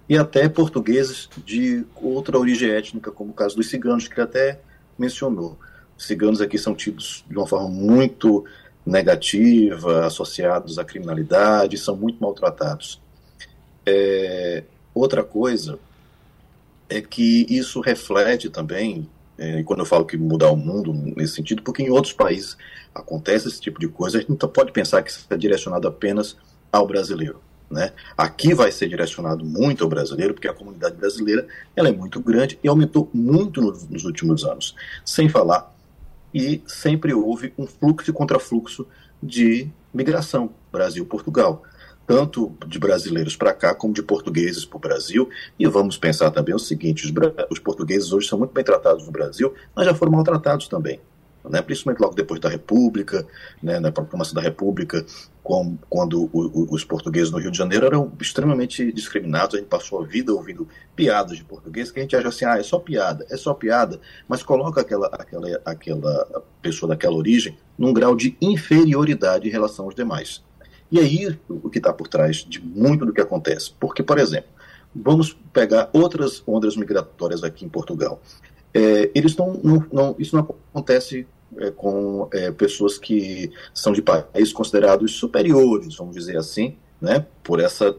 e até portugueses de outra origem étnica, como o caso dos ciganos, que ele até mencionou. Os ciganos aqui são tidos de uma forma muito negativa, associados à criminalidade, são muito maltratados. É, outra coisa é que isso reflete também, é, e quando eu falo que mudar o mundo nesse sentido, porque em outros países acontece esse tipo de coisa, a gente não pode pensar que isso é direcionado apenas ao brasileiro. Né? Aqui vai ser direcionado muito ao brasileiro, porque a comunidade brasileira ela é muito grande e aumentou muito nos, nos últimos anos. Sem falar, e sempre houve um fluxo e contrafluxo de migração Brasil-Portugal tanto de brasileiros para cá como de portugueses para o Brasil. E vamos pensar também o seguinte: os, os, portugueses hoje são muito bem tratados no Brasil, mas já foram maltratados também. Né? Principalmente logo depois da República, né? na proclamação da República, com, quando o, o, os portugueses no Rio de Janeiro eram extremamente discriminados. A gente passou a vida ouvindo piadas de português que a gente acha assim: ah, é só piada, é só piada, mas coloca aquela, aquela, aquela pessoa daquela origem num grau de inferioridade em relação aos demais. E aí o que está por trás de muito do que acontece. Porque, por exemplo, vamos pegar outras ondas migratórias aqui em Portugal. É, eles não, não, não, isso não acontece é, com é, pessoas que são de países considerados superiores, vamos dizer assim, né, por essa,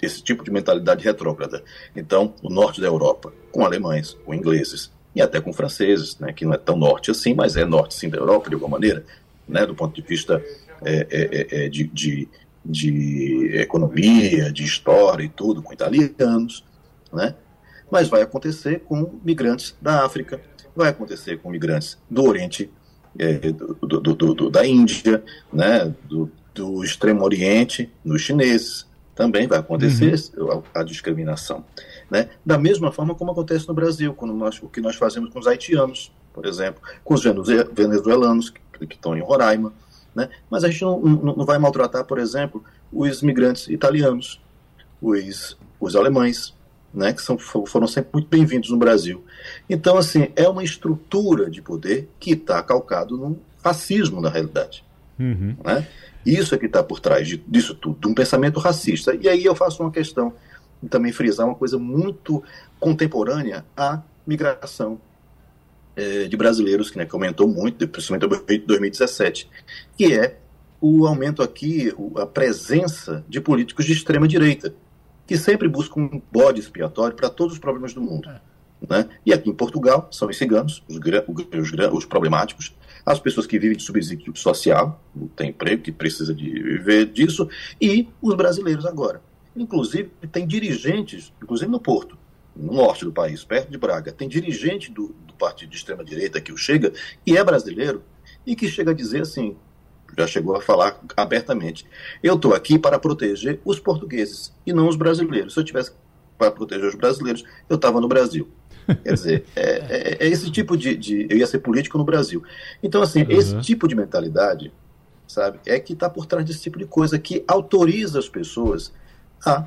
esse tipo de mentalidade retrógrada. Então, o norte da Europa, com alemães, com ingleses e até com franceses, né, que não é tão norte assim, mas é norte sim da Europa de alguma maneira, né, do ponto de vista é, é, é, é, de, de, de, economia, de história e tudo, com italianos, né? Mas vai acontecer com migrantes da África, vai acontecer com migrantes do Oriente, do, do, do, da Índia, né? do, do Extremo Oriente, nos chineses, também vai acontecer uhum. a, a, discriminação. Né? Da mesma forma como acontece no Brasil, quando nós, o que nós fazemos com os haitianos, por exemplo, com os venezuelanos que, que estão em Roraima, né? Mas a gente não, não, não vai maltratar, por exemplo, os imigrantes italianos, os, os alemães, né, que são, foram sempre muito bem-vindos no Brasil. Então, assim, é uma estrutura de poder que está calcado no racismo, na realidade. Uhum. Né? Isso é que está por trás de, disso tudo, de um pensamento racista. E aí eu faço uma questão, também frisar uma coisa muito contemporânea à migração é, de brasileiros, que, né, que aumentou muito, principalmente em 2017, que é o aumento aqui, a presença de políticos de extrema direita, que sempre buscam um bode expiatório para todos os problemas do mundo. É. Né? E aqui em Portugal são os ciganos, os, os, os, problemáticos, as pessoas que vivem de subsídio social, não tem emprego, que precisa de viver disso, e os brasileiros agora. Inclusive, tem dirigentes, inclusive no Porto, no norte do país, perto de Braga, tem dirigente do, do partido de extrema-direita que o Chega, e é brasileiro, e que chega a dizer assim, já chegou a falar abertamente, eu estou aqui para proteger os portugueses e não os brasileiros. Se eu tivesse para proteger os brasileiros, eu estava no Brasil. Quer dizer, é, é, é esse tipo de, de, Eu ia ser político no Brasil. Então, assim, uhum. esse tipo de mentalidade, sabe, é que está por trás desse tipo de coisa que autoriza as pessoas a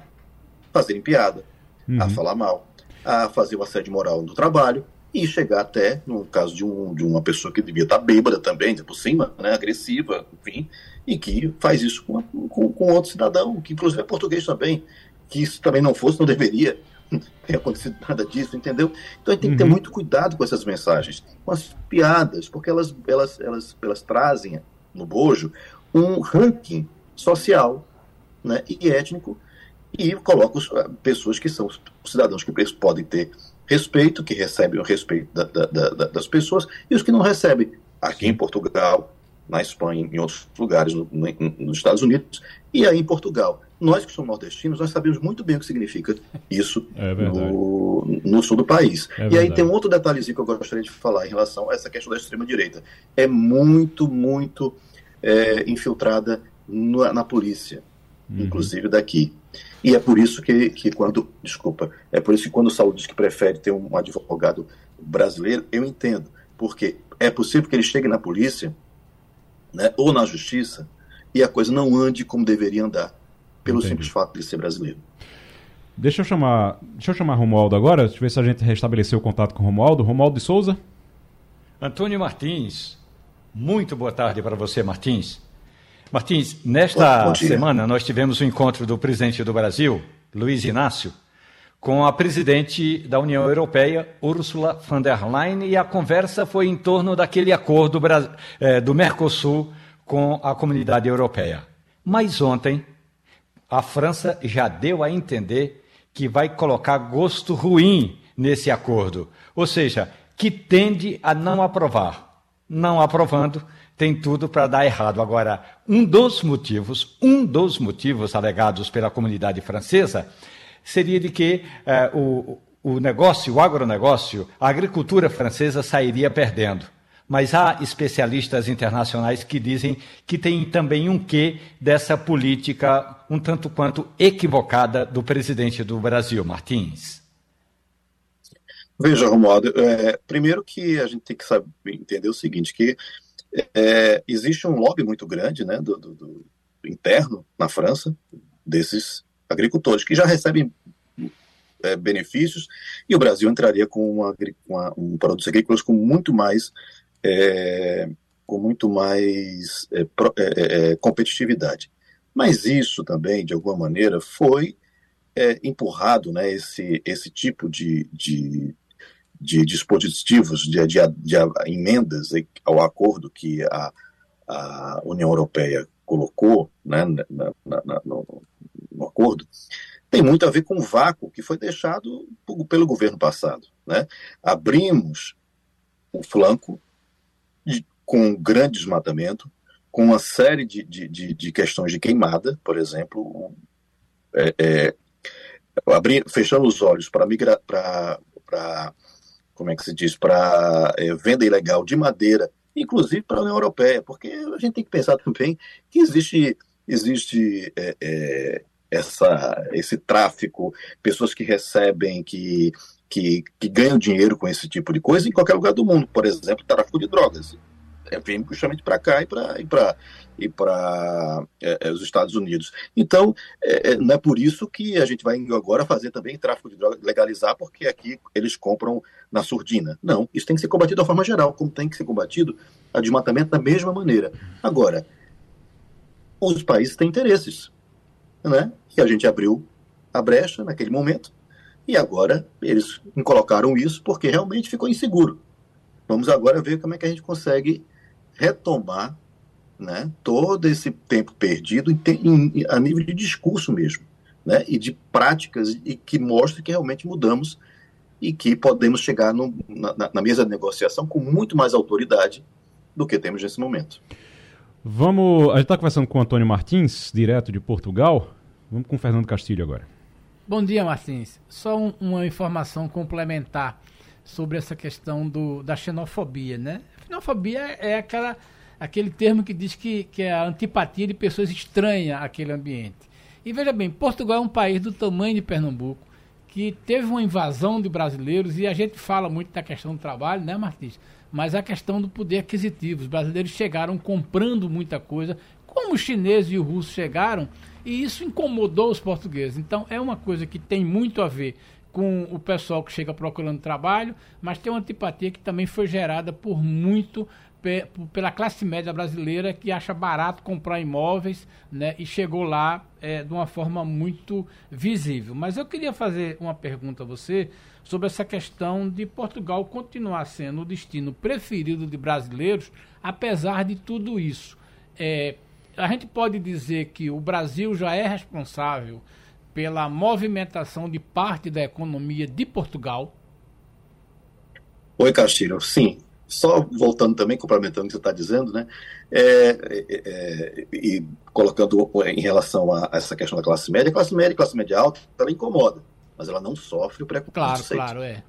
fazerem piada, uhum. a falar mal, a fazer o assédio moral no trabalho e chegar até, no caso de, um, de uma pessoa que devia estar bêbada também, por cima, né, agressiva, enfim, e que faz isso com, com, com outro cidadão, que inclusive é português também, que isso também não fosse, não deveria, tem acontecido nada disso, entendeu? Então a gente tem que ter uhum. muito cuidado com essas mensagens, com as piadas, porque elas, elas, elas, elas trazem no bojo um ranking social né, e étnico e colocam pessoas que são cidadãos que podem ter respeito, que recebem o respeito da, da, da, das pessoas, e os que não recebem. Aqui em Portugal, na Espanha, em outros lugares, no, no, nos Estados Unidos, e aí em Portugal. Nós que somos nordestinos, nós sabemos muito bem o que significa isso é no, no, sul do país. É e aí tem um outro detalhezinho que eu gostaria de falar em relação a essa questão da extrema-direita. É muito, muito é, infiltrada na, na polícia, uhum. inclusive daqui. E é por isso que, que quando, desculpa, é por isso que quando o Saúl diz que prefere ter um advogado brasileiro, eu entendo. Porque é possível que ele chegue na polícia né, ou na justiça e a coisa não ande como deveria andar, pelo Entendi. simples fato de ser brasileiro. Deixa eu chamar, deixa eu chamar Romualdo agora, deixa eu ver se a gente restabeleceu o contato com o Romualdo. Romualdo de Souza. Antônio Martins, muito boa tarde para você, Martins. Martins, nesta semana nós tivemos o um encontro do presidente do Brasil, Luiz Inácio, com a presidente da União Europeia, Ursula von der Leyen, e a conversa foi em torno daquele acordo eh, do Mercosul com a comunidade europeia. Mas ontem, a França já deu a entender que vai colocar gosto ruim nesse acordo, ou seja, que tende a não aprovar. Não aprovando, tem tudo para dar errado. Agora, um dos motivos, um dos motivos alegados pela comunidade francesa seria de que eh, o, o negócio, o agronegócio, a agricultura francesa sairia perdendo. Mas há especialistas internacionais que dizem que tem também um quê dessa política um tanto quanto equivocada do presidente do Brasil, Martins. Veja, Romualdo, é, primeiro que a gente tem que saber, entender o seguinte, que é, existe um lobby muito grande né, do, do, do, interno na França desses agricultores que já recebem é, benefícios e o Brasil entraria com, uma, uma, um produtos agrícolas com muito mais é, com muito mais é, é, é, competitividade. Mas isso também, de alguma maneira, foi empurrado, né, esse, esse tipo de, de de dispositivos, de, de, de, emendas ao acordo que a, a União Europeia colocou né, na, na, na, no, no, acordo, tem muito a ver com o vácuo que foi deixado pelo governo passado. Né? Abrimos o flanco de, com um grande desmatamento, com uma série de, de, de, questões de queimada, por exemplo, é, é, fechando os olhos para como é que se diz, para é, venda ilegal de madeira, inclusive para a União Europeia, porque a gente tem que pensar também que existe, existe é, é, essa, esse tráfico, pessoas que recebem, que, que, que ganham dinheiro com esse tipo de coisa em qualquer lugar do mundo, por exemplo, tráfico de drogas vem justamente para cá e para e para e para é, é, os Estados Unidos. Então, é, é, não é por isso que a gente vai agora fazer também tráfico de drogas, legalizar, porque aqui eles compram na surdina. Não, isso tem que ser combatido de forma geral, como tem que ser combatido a desmatamento da mesma maneira. Agora, os países têm interesses, né? E a gente abriu a brecha naquele momento, e agora eles colocaram isso porque realmente ficou inseguro. Vamos agora ver como é que a gente consegue retomar né, todo esse tempo perdido em, em, a nível de discurso mesmo, né, e de práticas e que mostra que realmente mudamos e que podemos chegar no, na, na, mesa de negociação com muito mais autoridade do que temos nesse momento. Vamos, a gente está conversando com o Antônio Martins, direto de Portugal. Vamos com o Fernando Castilho agora. Bom dia, Martins. Só um, uma informação complementar sobre essa questão do, da xenofobia, né? Xenofobia é aquela, aquele termo que diz que, que é a antipatia de pessoas estranhas àquele ambiente. E veja bem, Portugal é um país do tamanho de Pernambuco, que teve uma invasão de brasileiros, e a gente fala muito da questão do trabalho, né, Martins? Mas a questão do poder aquisitivo. Os brasileiros chegaram comprando muita coisa, como os chineses e os russos chegaram, e isso incomodou os portugueses. Então é uma coisa que tem muito a ver com o pessoal que chega procurando trabalho, mas tem uma antipatia que também foi gerada por muito pela classe média brasileira que acha barato comprar imóveis né, e chegou lá é, de uma forma muito visível. Mas eu queria fazer uma pergunta a você sobre essa questão de Portugal continuar sendo o destino preferido de brasileiros, apesar de tudo isso. É, a gente pode dizer que o Brasil já é responsável pela movimentação de parte da economia de Portugal? Oi, Castilho. Sim, só voltando também, complementando o que você está dizendo, né? É, é, é, e colocando em relação a, essa questão da classe média, a classe média e classe média alta, ela incomoda, mas ela não sofre o preconceito. Claro, claro, é.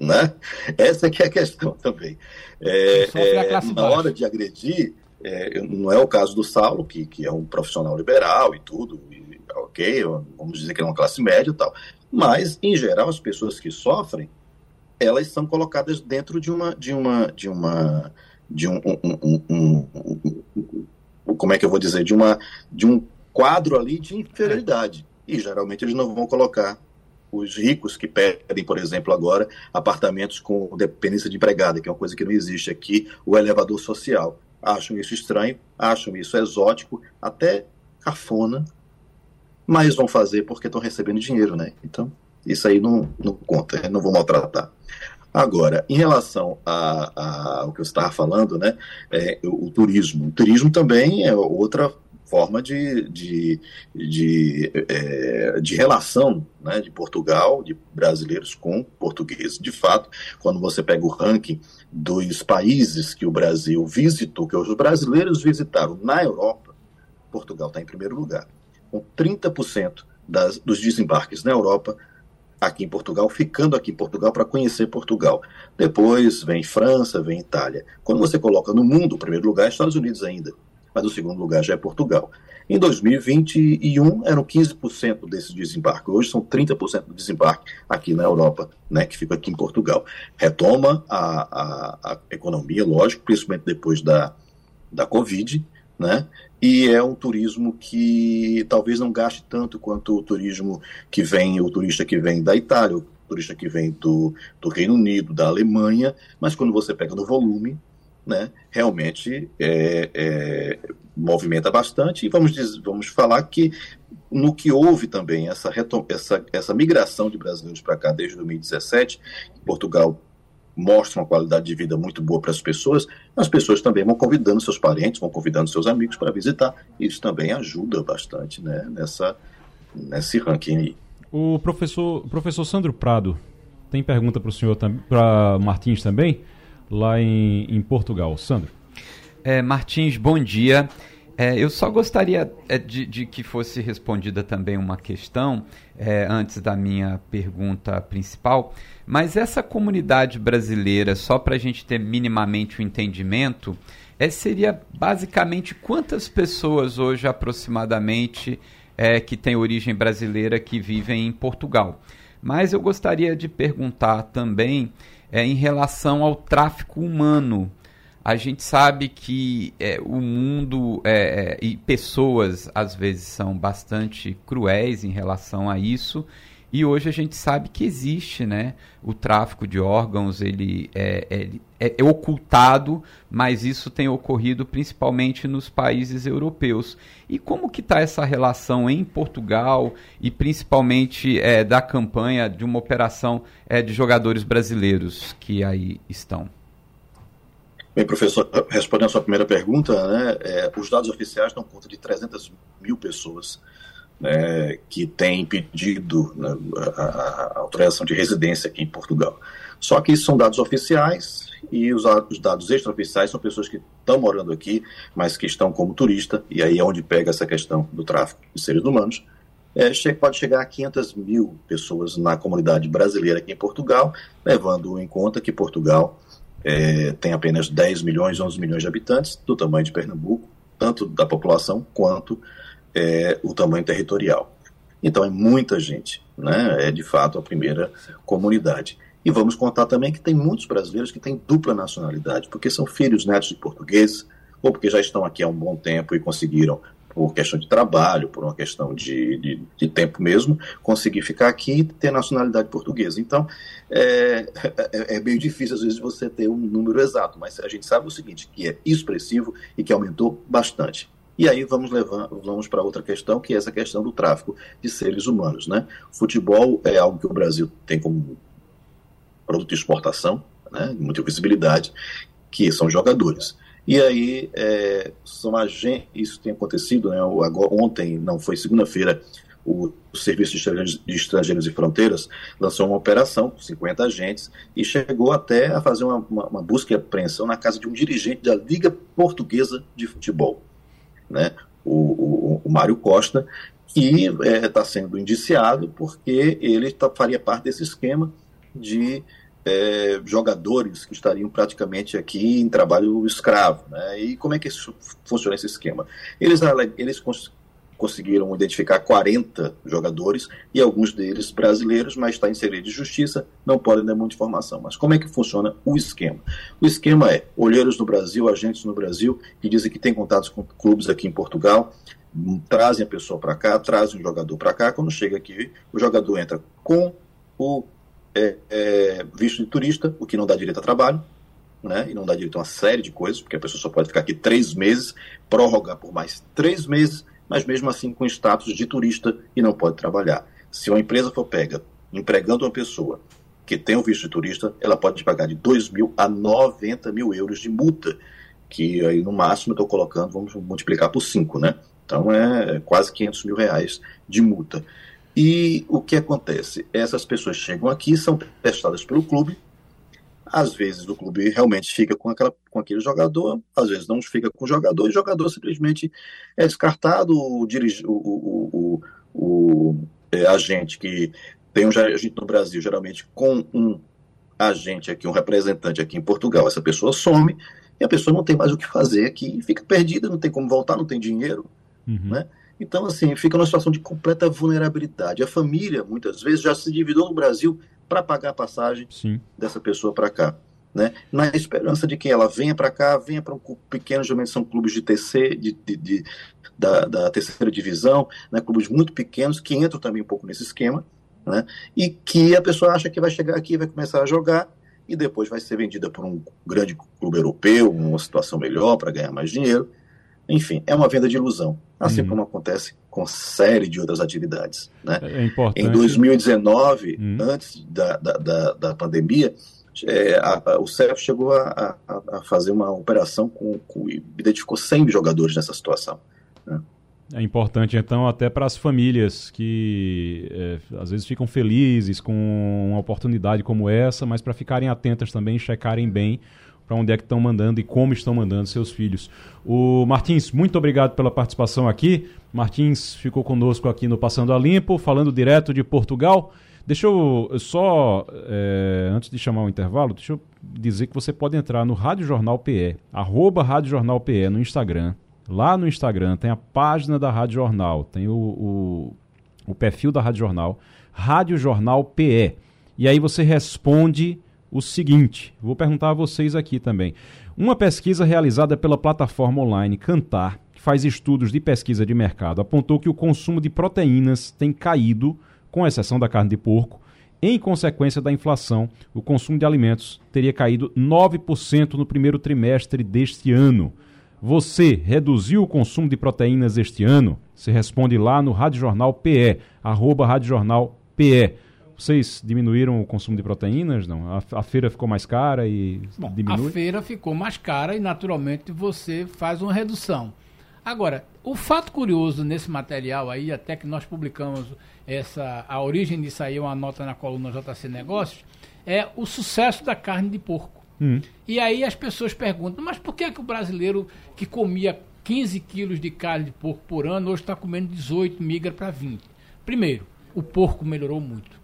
Né? Essa é que é a questão também. É, é na hora de agredir, é, não é o caso do Saulo, que, que é um profissional liberal e tudo, e, ok, vamos dizer que é uma classe média e tal, mas, em geral, as pessoas que sofrem elas são colocadas dentro de uma de uma de uma de um, um, um, um, como é que eu vou dizer? De uma de um quadro ali de inferioridade. E geralmente eles não vão colocar os ricos que pedem, por exemplo, agora apartamentos com dependência de empregada, que é uma coisa que não existe aqui, o elevador social. Acham isso estranho, acham isso exótico, até cafona, mas vão fazer porque estão recebendo dinheiro, né? Então, isso aí não, não conta, não vou maltratar. Agora, em relação a, a, ao que você estava falando, né, é, o, o, turismo. O turismo também é outra forma de, de, de, é, de relação né, de Portugal, de brasileiros com portugueses. De fato, quando você pega o ranking dos países que o Brasil visitou, que os brasileiros visitaram na Europa, Portugal está em primeiro lugar, com 30% das, dos desembarques na Europa aqui em Portugal, ficando aqui em Portugal para conhecer Portugal. Depois vem França, vem Itália. Quando você coloca no mundo, o primeiro lugar é Estados Unidos ainda, mas o segundo lugar já é Portugal. Em 2021 eram 15% desse desembarque, hoje são 30% do desembarque aqui na Europa, né, que fica aqui em Portugal. Retoma a, a, a economia, lógico, principalmente depois da, da Covid, né? E é um turismo que talvez não gaste tanto quanto o turismo que vem, o turista que vem da Itália, o turista que vem do, do Reino Unido, da Alemanha, mas quando você pega no volume, né, realmente é, é, movimenta bastante. E vamos, dizer, vamos falar que no que houve também essa, essa, essa migração de brasileiros para cá desde 2017, Portugal mostra uma qualidade de vida muito boa para as pessoas, as pessoas também vão convidando seus parentes, vão convidando seus amigos para visitar. Isso também ajuda bastante né, nessa, nesse ranking aí. O professor, professor Sandro Prado tem pergunta para o senhor, para Martins também, lá em, em Portugal. Sandro. É, Martins, bom dia. É, eu só gostaria é, de, de, que fosse respondida também uma questão é, antes da minha pergunta principal, mas essa comunidade brasileira, só para a gente ter minimamente o um entendimento, é, seria basicamente quantas pessoas hoje aproximadamente é, que têm origem brasileira que vivem em Portugal. Mas eu gostaria de perguntar também é, em relação ao tráfico humano a gente sabe que é, o mundo é, é, e pessoas às vezes são bastante cruéis em relação a isso. E hoje a gente sabe que existe né o tráfico de órgãos ele é, é, é, é ocultado mas isso tem ocorrido principalmente nos países europeus. E como que está essa relação em Portugal e principalmente da campanha de uma operação de jogadores brasileiros que aí estão Bem, professor, respondendo a sua primeira pergunta, né, é, os dados oficiais dão conta de 300 mil pessoas né, que têm pedido né, a, a, autorização de residência aqui em Portugal. Só que são dados oficiais e os, os dados extraoficiais são pessoas que estão morando aqui, mas que estão como turista, e aí é onde pega essa questão do tráfico de seres humanos. É, pode chegar a 500 mil pessoas na comunidade brasileira aqui em Portugal, levando em conta que Portugal é, tem apenas 10 milhões, 11 milhões de habitantes, do tamanho de Pernambuco, tanto da população quanto é, o tamanho territorial. Então é muita gente, né? é de fato a primeira comunidade. E vamos contar também que tem muitos brasileiros que têm dupla nacionalidade, porque são filhos netos de portugueses, ou porque já estão aqui há um bom tempo e conseguiram por questão de trabalho, por uma questão de, de, de, tempo mesmo, conseguir ficar aqui e ter nacionalidade portuguesa. Então, é, é, é, meio difícil às vezes você ter um número exato, mas a gente sabe o seguinte, que é expressivo e que aumentou bastante. E aí vamos levar, vamos para outra questão, que é essa questão do tráfico de seres humanos. Né? Futebol é algo que o Brasil tem como produto de exportação, né, muita visibilidade, que são jogadores. E aí, é, são agentes, isso tem acontecido, né, agora, ontem, não foi segunda-feira, o Serviço de Estrangeiros, de Estrangeiros, e Fronteiras lançou uma operação com 50 agentes e chegou até a fazer uma, uma, uma, busca e apreensão na casa de um dirigente da Liga Portuguesa de Futebol, né, o, o, o Mário Costa, que está é, sendo indiciado porque ele tá, faria parte desse esquema de é, jogadores que estariam praticamente aqui em trabalho escravo. Né? E como é que isso, funciona esse esquema? Eles, eles cons conseguiram identificar 40 jogadores e alguns deles brasileiros, mas está em segredo de justiça, não podem dar muita informação. Mas como é que funciona o esquema? O esquema é olheiros no Brasil, agentes no Brasil, que dizem que têm contatos com clubes aqui em Portugal, trazem a pessoa para cá, trazem o jogador para cá. Quando chega aqui, o jogador entra com o é, é, visto de turista, o que não dá direito a trabalho, né, e não dá direito a uma série de coisas, porque a pessoa só pode ficar aqui três meses, prorrogar por mais três meses, mas mesmo assim com status de turista e não pode trabalhar. Se uma empresa for pega empregando uma pessoa que tem o visto de turista, ela pode pagar de 2 mil a 90 mil euros de multa, que aí no máximo estou colocando, vamos multiplicar por 5, né? Então é quase 500 mil reais de multa. E o que acontece? Essas pessoas chegam aqui, são testadas pelo clube. Às vezes o clube realmente fica com, aquela, com aquele jogador, às vezes não fica com o jogador, e o jogador simplesmente é descartado. O, dirige, o, o, o, o é, agente que tem um agente no Brasil, geralmente com um agente aqui, um representante aqui em Portugal, essa pessoa some e a pessoa não tem mais o que fazer aqui, fica perdida, não tem como voltar, não tem dinheiro. Uhum. Né? Então, assim, fica numa situação de completa vulnerabilidade. A família, muitas vezes, já se dividiu no Brasil para pagar a passagem Sim. dessa pessoa para cá. Né? Na esperança de que ela venha para cá, venha para um clube pequeno, geralmente são clubes de TC, de, de, de da, da, terceira divisão, né? clubes muito pequenos que entram também um pouco nesse esquema, né? e que a pessoa acha que vai chegar aqui, vai começar a jogar e depois vai ser vendida por um grande clube europeu, uma situação melhor para ganhar mais dinheiro. Enfim, é uma venda de ilusão, assim uhum. como acontece com série de outras atividades. Né? É importante. Em 2019, uhum. antes da, da, da, da pandemia, é, a, a, o CEF chegou a, a, fazer uma operação com, com, e identificou 100 jogadores nessa situação. Né? É importante, então, até para as famílias que é, às vezes ficam felizes com uma oportunidade como essa, mas para ficarem atentas também, checarem bem para onde é que estão mandando e como estão mandando seus filhos. O Martins, muito obrigado pela participação aqui. Martins ficou conosco aqui no Passando a Limpo, falando direto de Portugal. Deixa eu só, é, antes de chamar o intervalo, deixa eu dizer que você pode entrar no Rádio Jornal PE, arroba Rádio Jornal PE no Instagram. Lá no Instagram tem a página da Rádio Jornal, tem o, o, o perfil da Rádio Jornal, Rádio Jornal PE. E aí você responde o seguinte: vou perguntar a vocês aqui também. Uma pesquisa realizada pela plataforma online Cantar, que faz estudos de pesquisa de mercado, apontou que o consumo de proteínas tem caído, com exceção da carne de porco. Em consequência da inflação, o consumo de alimentos teria caído 9% no primeiro trimestre deste ano. Você reduziu o consumo de proteínas este ano? Se responde lá no Rádio Jornal PE, arroba Rádio Jornal PE. Vocês diminuíram o consumo de proteínas? Não? A, a feira ficou mais cara e Bom, diminui? A feira ficou mais cara e naturalmente você faz uma redução. Agora, o fato curioso nesse material aí, até que nós publicamos essa a origem disso aí, uma nota na coluna JC Negócios, é o sucesso da carne de porco. Hum. E aí as pessoas perguntam, mas por que, é que o brasileiro que comia 15 quilos de carne de porco por ano hoje está comendo 18, migra para 20? Primeiro, o porco melhorou muito.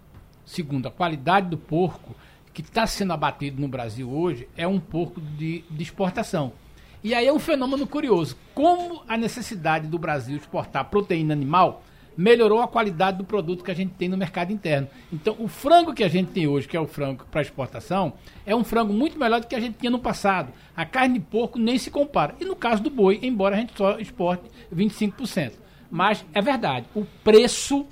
Segundo, a qualidade do porco que está sendo abatido no Brasil hoje é um porco de, de exportação. E aí é um fenômeno curioso. Como a necessidade do Brasil exportar proteína animal melhorou a qualidade do produto que a gente tem no mercado interno. Então, o frango que a gente tem hoje, que é o frango para exportação, é um frango muito melhor do que a gente tinha no passado. A carne de porco nem se compara. E no caso do boi, embora a gente só exporte 25%. Mas é verdade, o preço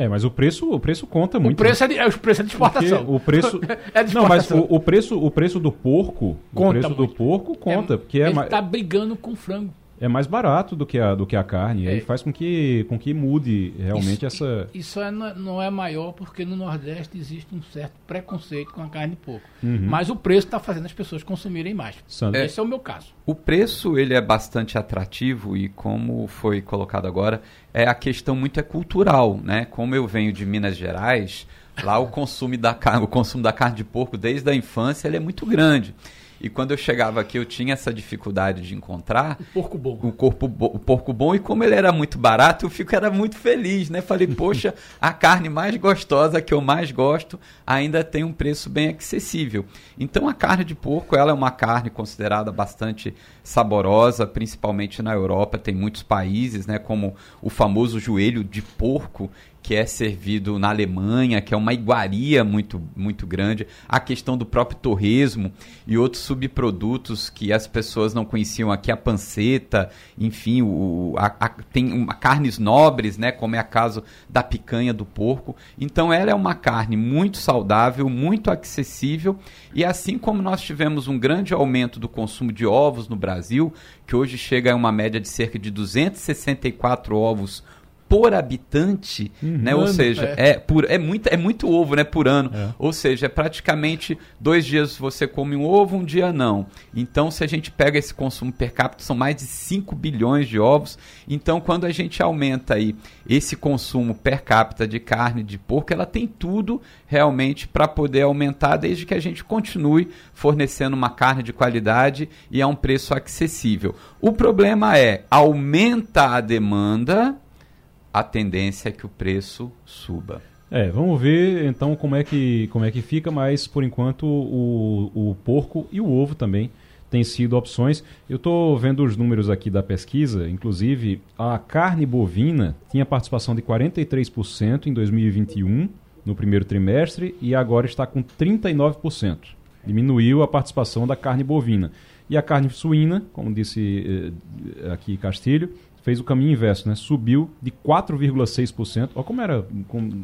é, mas o preço, o preço conta muito. O preço, né? é, de, o preço é de exportação. Porque o preço. é de Não, mas o, o, preço, o preço do porco. Conta o preço muito. do porco conta. É, porque é ele está brigando com frango é mais barato do que a, do que a carne. É. Aí faz com que, com que mude realmente isso, essa. Isso é, não é maior porque no Nordeste existe um certo preconceito com a carne de porco. Uhum. Mas o preço está fazendo as pessoas consumirem mais. É, Esse é o meu caso. O preço ele é bastante atrativo e como foi colocado agora, é a questão muito é cultural, né? Como eu venho de Minas Gerais, lá o consumo da carne, o consumo da carne de porco desde a infância ele é muito grande. E quando eu chegava aqui, eu tinha essa dificuldade de encontrar o porco bom. O, corpo bo o porco bom. E como ele era muito barato, eu fico era muito feliz, né? Falei, poxa, a carne mais gostosa que eu mais gosto ainda tem um preço bem acessível. Então a carne de porco, ela é uma carne considerada bastante saborosa, principalmente na Europa. Tem muitos países, né? Como o famoso joelho de porco, que é servido na Alemanha, que é uma iguaria muito, muito grande, a questão do próprio torresmo e outros subprodutos que as pessoas não conheciam aqui, a panceta, enfim, o, a, a, tem uma, carnes nobres, né, como é a caso da picanha do porco. Então ela é uma carne muito saudável, muito acessível e assim como nós tivemos um grande aumento do consumo de ovos no Brasil, que hoje chega a uma média de cerca de 264 ovos por habitante, uhum, né? Ou seja, é. é, por, é, muito, é muito ovo, né? Por ano. É. Ou seja, é praticamente dois dias você come um ovo, um dia não. Então, se a gente pega esse consumo per capita, são mais de 5 bilhões de ovos. Então, quando a gente aumenta aí esse consumo per capita de carne de porco, ela tem tudo realmente para poder aumentar, desde que a gente continue fornecendo uma carne de qualidade e a um preço acessível. O problema é, aumenta a demanda a tendência é que o preço suba. É, vamos ver então como é que, como é que fica, mas por enquanto o, o porco e o ovo também têm sido opções. Eu estou vendo os números aqui da pesquisa, inclusive a carne bovina tinha participação de 43% em 2021, no primeiro trimestre, e agora está com 39%. Diminuiu a participação da carne bovina. E a carne suína, como disse eh, aqui Castilho, fez o caminho inverso, né? Subiu de 4,6%. Olha como era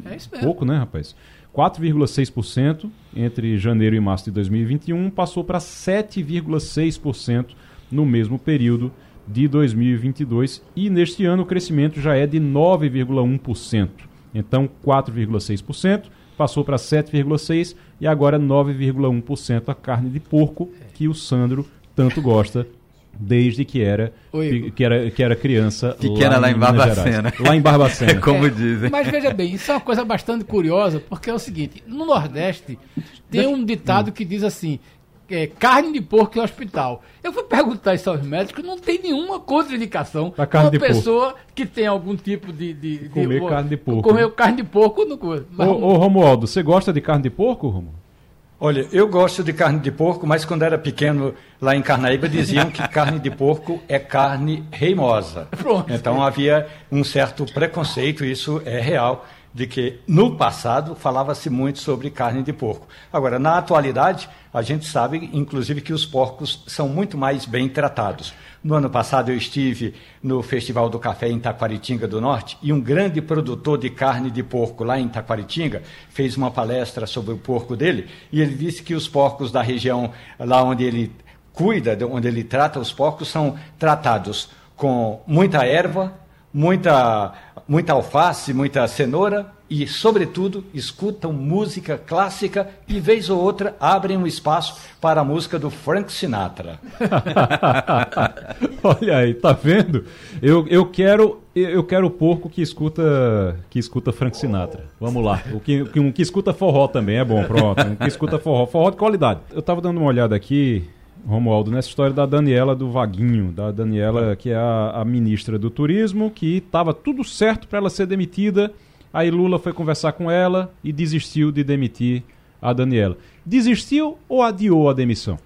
é pouco, né, rapaz? 4,6% entre janeiro e março de 2021 passou para 7,6% no mesmo período de 2022 e neste ano o crescimento já é de 9,1%. Então 4,6% passou para 7,6 e agora 9,1% a carne de porco que o Sandro tanto gosta desde que era, Oi, que era, que era criança. Pequena lá, lá em Barbacena. Lá em Barbacena. É como dizem. Mas veja bem, isso é uma coisa bastante curiosa, porque é o seguinte: no Nordeste tem um ditado que diz assim. É, carne de porco em hospital. Eu fui perguntar isso aos médicos, não tem nenhuma contraindicação para uma pessoa porco. que tem algum tipo de. de, de comer de, carne de porco. Comer né? carne de porco no coisa. Ô, ô Romualdo, você gosta de carne de porco, Romualdo? Olha, eu gosto de carne de porco, mas quando era pequeno lá em Carnaíba diziam que carne de porco é carne reimosa. Pronto. Então havia um certo preconceito, isso é real de que no passado falava-se muito sobre carne de porco. Agora, na atualidade, a gente sabe, inclusive, que os porcos são muito mais bem tratados. No ano passado, eu estive no Festival do Café em Taquaritinga do Norte e um grande produtor de carne de porco lá em Taquaritinga fez uma palestra sobre o porco dele e ele disse que os porcos da região lá onde ele cuida, onde ele trata os porcos, são tratados com muita erva, muita, muita alface, muita cenoura e, sobretudo, escutam música clássica e, vez ou outra, abrem um espaço para a música do Frank Sinatra. Olha aí, tá vendo? Eu, eu quero eu quero o porco que escuta que escuta Frank Sinatra. Vamos lá. O que, um que escuta forró também é bom, pronto. Um que escuta forró, forró de qualidade. Eu tava dando uma olhada aqui Romualdo, nessa história da Daniela do Vaguinho, da Daniela que é a, a ministra do Turismo, que estava tudo certo para ela ser demitida. Aí Lula foi conversar com ela e desistiu de demitir a Daniela. Desistiu ou adiou a demissão?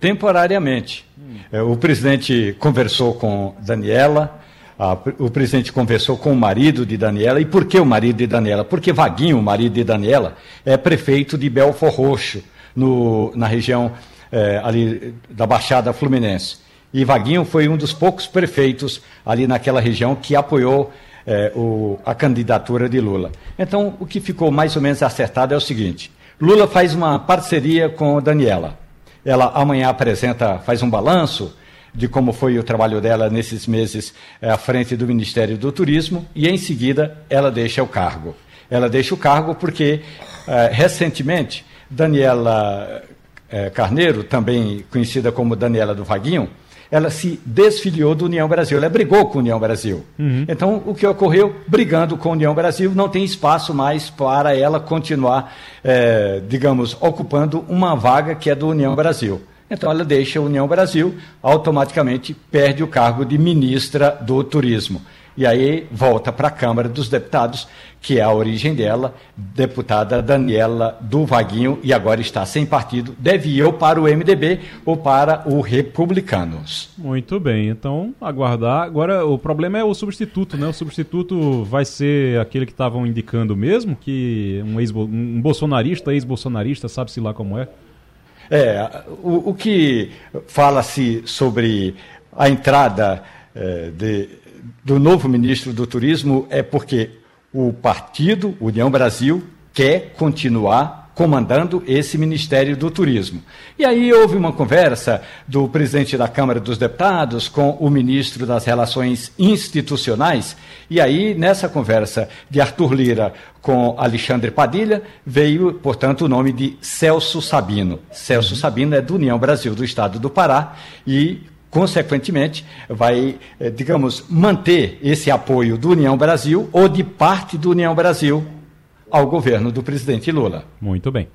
Temporariamente. Hum. O presidente conversou com Daniela, a, o presidente conversou com o marido de Daniela. E por que o marido de Daniela? Porque Vaguinho, o marido de Daniela, é prefeito de Belfor Roxo, no, na região é, ali da Baixada Fluminense. E Vaguinho foi um dos poucos prefeitos ali naquela região que apoiou é, o, a candidatura de Lula. Então, o que ficou mais ou menos acertado é o seguinte: Lula faz uma parceria com Daniela. Ela amanhã apresenta, faz um balanço de como foi o trabalho dela nesses meses é, à frente do Ministério do Turismo e, em seguida, ela deixa o cargo. Ela deixa o cargo porque, é, recentemente, Daniela é, Carneiro, também conhecida como Daniela do Vaguinho, ela se desfiliou do União Brasil, ela brigou com a União Brasil. Uhum. Então, o que ocorreu? Brigando com a União Brasil, não tem espaço mais para ela continuar, é, digamos, ocupando uma vaga que é do União Brasil. Então, ela deixa a União Brasil, automaticamente perde o cargo de ministra do Turismo. E aí volta para a Câmara dos Deputados, que é a origem dela, deputada Daniela do Vaguinho, e agora está sem partido, deve ir ou para o MDB ou para o Republicanos. Muito bem, então aguardar. Agora o problema é o substituto, né? O substituto vai ser aquele que estavam indicando mesmo, que um, ex um bolsonarista, ex-bolsonarista, sabe-se lá como é? É, o, o que fala-se sobre a entrada é, de do novo ministro do Turismo é porque o partido União Brasil quer continuar comandando esse Ministério do Turismo. E aí houve uma conversa do presidente da Câmara dos Deputados com o ministro das Relações Institucionais, e aí nessa conversa de Arthur Lira com Alexandre Padilha, veio, portanto, o nome de Celso Sabino. Celso Sabino é do União Brasil do Estado do Pará e consequentemente, vai, eh, digamos, manter esse apoio do União Brasil ou de parte do União Brasil ao governo do presidente Lula. Muito bem.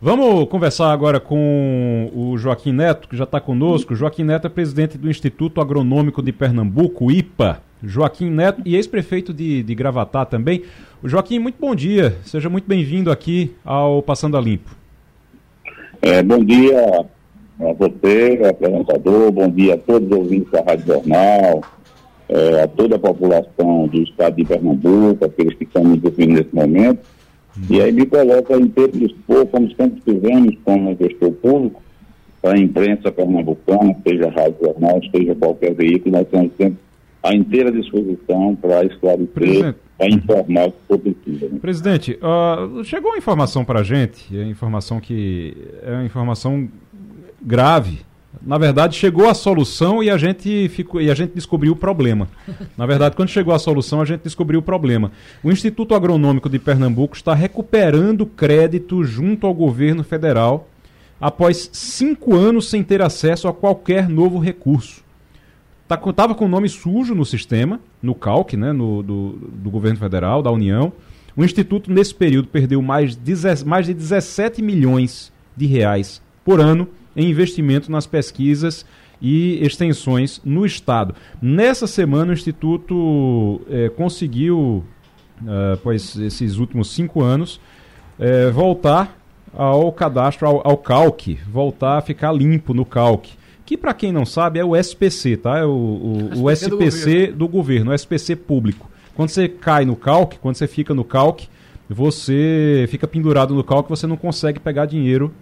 Vamos conversar agora com o Joaquim Neto, que já está conosco. Joaquim Neto é presidente do Instituto Agronômico de Pernambuco, IPA. Joaquim Neto e ex-prefeito de, de Gravatá também. O Joaquim, muito bom dia. Seja muito bem-vindo aqui ao Passando a Limpo. É, bom dia, a você, apresentador, bom dia a todos os ouvintes da Rádio Jornal, é, a toda a população do estado de Pernambuco, aqueles que estão nos ouvindo nesse momento. E aí me coloca em inteiro dispor, como sempre fizemos como gestor público, para a imprensa pernambucana, seja a Rádio Jornal, seja qualquer veículo, nós estamos sempre à inteira disposição para esclarecer, para informar o que for preciso. Né? Presidente, uh, chegou uma informação para a gente, é informação que é uma informação grave. Na verdade, chegou a solução e a gente ficou e a gente descobriu o problema. Na verdade, quando chegou a solução, a gente descobriu o problema. O Instituto Agronômico de Pernambuco está recuperando crédito junto ao governo federal após cinco anos sem ter acesso a qualquer novo recurso. Estava tá, com o nome sujo no sistema, no CALC, né, no, do, do governo federal, da União. O Instituto, nesse período, perdeu mais, mais de 17 milhões de reais por ano em investimento nas pesquisas e extensões no Estado. Nessa semana, o Instituto é, conseguiu, uh, pois esses últimos cinco anos, é, voltar ao cadastro, ao, ao CALC, voltar a ficar limpo no CALC. Que, para quem não sabe, é o SPC, tá? É o, o, o SPC, do governo. do governo, o SPC público. Quando você cai no CALC, quando você fica no CALC, você fica pendurado no CALC, você não consegue pegar dinheiro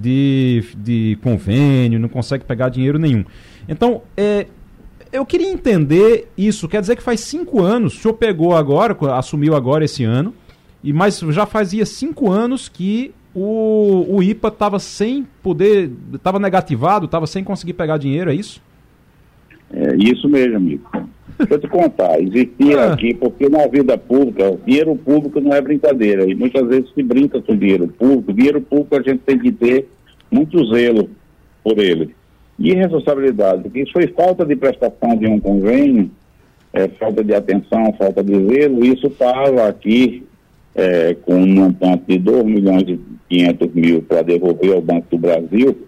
de, de convênio, não consegue pegar dinheiro nenhum. Então, é, eu queria entender isso. Quer dizer que faz cinco anos, o senhor pegou agora, assumiu agora esse ano, e mas já fazia cinco anos que o, o IPA estava sem poder, estava negativado, estava sem conseguir pegar dinheiro, é isso? É isso mesmo, amigo. Deixa eu te contar, existia ah. aqui, porque na vida pública, dinheiro público não é brincadeira, e muitas vezes se brinca com dinheiro público. Dinheiro público a gente tem que ter muito zelo por ele. E responsabilidade, porque isso foi falta de prestação de um convênio, é, falta de atenção, falta de zelo, isso estava aqui é, com um montante de 2 milhões e 500 mil para devolver ao Banco do Brasil,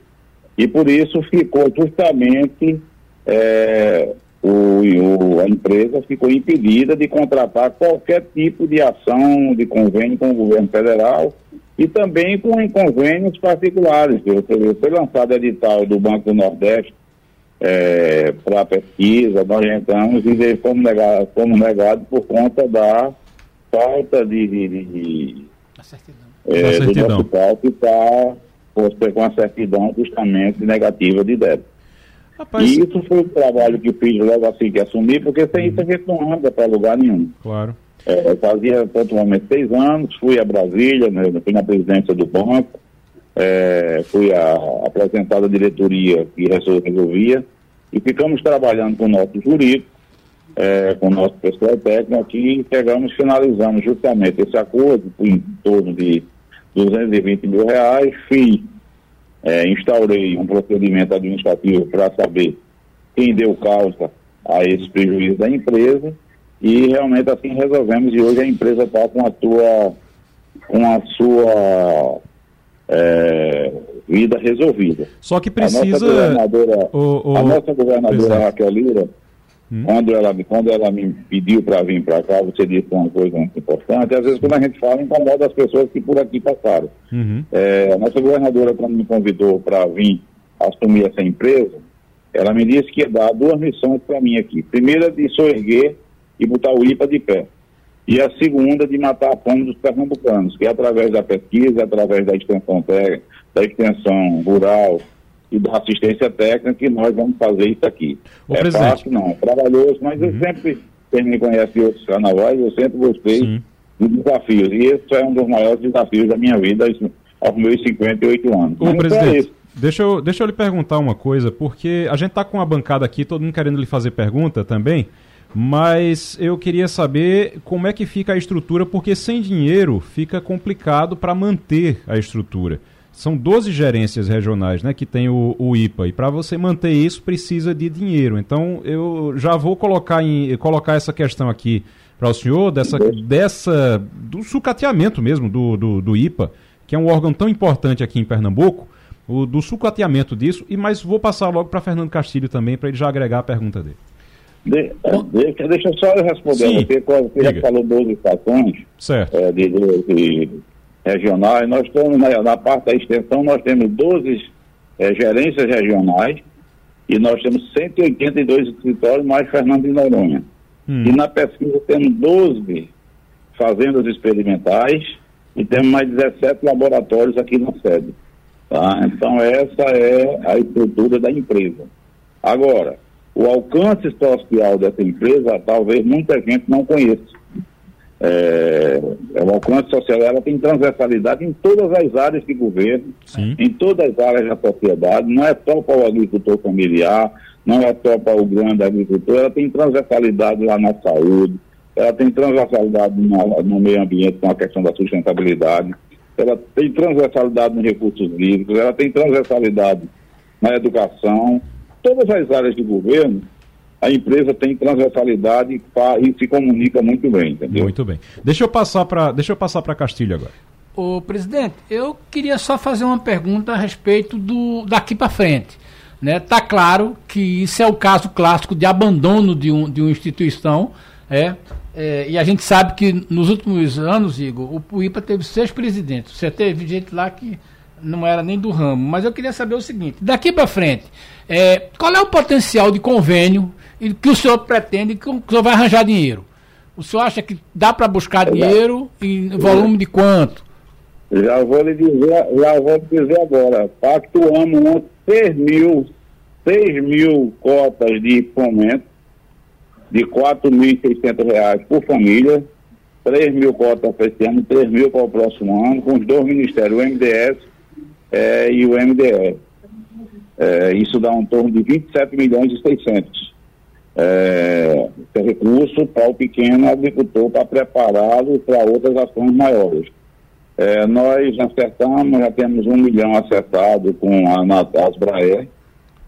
e por isso ficou justamente é, o, o, a empresa ficou impedida de contratar qualquer tipo de ação de convênio com o governo federal e também com convênios particulares. Foi lançado edital do Banco do Nordeste é, para a pesquisa, nós entramos e fomos negados, fomos negados por conta da falta de, de, de, de é, do nosso palco está com a certidão justamente negativa de débito. Rapaz, e isso foi o trabalho que fiz logo assim que assumi, porque sem isso a gente não anda para lugar nenhum. Claro. É, eu fazia pontualmente seis anos, fui a Brasília, né, fui na presidência do banco, é, fui a, apresentado à diretoria que resolvia, e ficamos trabalhando com o nosso jurídico, é, com o nosso pessoal técnico aqui, e chegamos, finalizamos justamente esse acordo em torno de 220 mil reais, fiz é, instaurei um procedimento administrativo para saber quem deu causa a esse prejuízo da empresa e realmente assim resolvemos e hoje a empresa está com a sua com a sua é, vida resolvida. Só que precisa. A nossa governadora, o, o... A nossa governadora Raquel Lira Hum. Quando, ela, quando ela me pediu para vir para cá, você disse uma coisa muito importante. Às vezes, quando a gente fala, incomoda as pessoas que por aqui passaram. Uhum. É, a nossa governadora, quando me convidou para vir assumir essa empresa, ela me disse que ia dar duas missões para mim aqui. Primeira, de soerguer e botar o IPA de pé. E a segunda, de matar a fome dos pernambucanos, que é através da pesquisa, através da extensão, da extensão rural, e da assistência técnica que nós vamos fazer isso aqui. O é presidente. fácil, não, é trabalhoso, mas uhum. eu sempre, quem me conhece em outros carnavais, eu sempre gostei Sim. de desafios. E esse é um dos maiores desafios da minha vida aos meus 58 anos. O presidente. É Deixa eu, deixa eu lhe perguntar uma coisa, porque a gente está com a bancada aqui, todo mundo querendo lhe fazer pergunta também, mas eu queria saber como é que fica a estrutura, porque sem dinheiro fica complicado para manter a estrutura. São 12 gerências regionais né, que tem o, o IPA. E para você manter isso, precisa de dinheiro. Então, eu já vou colocar, em, colocar essa questão aqui para o senhor, dessa, dessa, do sucateamento mesmo do, do, do, IPA, que é um órgão tão importante aqui em Pernambuco, o, do sucateamento disso. E mas vou passar logo para Fernando Castilho também, para ele já agregar a pergunta dele. De, de, deixa eu só responder Sim, você, você já falou 12 estações certo. É, de, de, regionais. Nós estamos na, na parte da extensão, nós temos 12 é, gerências regionais e nós temos 182 escritórios, mais Fernando de Noronha. Hum. E na pesquisa temos 12 fazendas experimentais e temos mais 17 laboratórios aqui na sede. Tá? Então essa é a estrutura da empresa. Agora, o alcance social dessa empresa, talvez muita gente não conheça é, é o alcance social, ela tem transversalidade em todas as áreas de governo, Sim. em todas as áreas da sociedade, não é só para o agricultor familiar, não é só para o grande agricultor, ela tem transversalidade lá na saúde, ela tem transversalidade no, no meio ambiente com a questão da sustentabilidade, ela tem transversalidade nos recursos hídricos, ela tem transversalidade na educação, todas as áreas de governo a empresa tem transversalidade e se comunica muito bem, entendeu? Muito bem. Deixa eu passar para deixa eu passar para Castilho agora. Ô, presidente, eu queria só fazer uma pergunta a respeito do daqui para frente. Né? Tá claro que isso é o caso clássico de abandono de, um, de uma instituição, é, é, e a gente sabe que nos últimos anos, Igor, o IPA teve seis presidentes. Você teve gente lá que não era nem do ramo. Mas eu queria saber o seguinte: daqui para frente, é, qual é o potencial de convênio que o senhor pretende que o senhor vai arranjar dinheiro? O senhor acha que dá para buscar dinheiro em volume de quanto? Já vou lhe dizer, já vou lhe dizer agora. Pactuamos 6 mil, 6 mil cotas de fomento de R$ 4.600 por família, 3 mil cotas para esse ano, 3 mil para o próximo ano, com os dois ministérios, o MDS é, e o MDE. É, isso dá um torno de 27 milhões e 600 é, recurso para o pequeno agricultor para prepará-lo para outras ações maiores. É, nós acertamos, já temos um milhão acertado com a Natas Braer,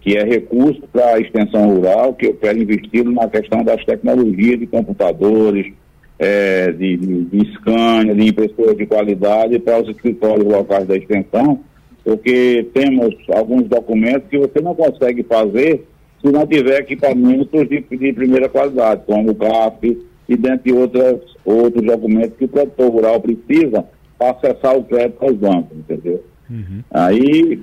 que é recurso para a extensão rural, que eu quero investir na questão das tecnologias de computadores, é, de, de, de Scania, de impressora de qualidade para os escritórios locais da extensão, porque temos alguns documentos que você não consegue fazer se não tiver equipamentos de, de primeira qualidade, como o CAF e dentre outras, outros documentos que o produtor rural precisa para acessar o crédito aos bancos, entendeu? Uhum. Aí,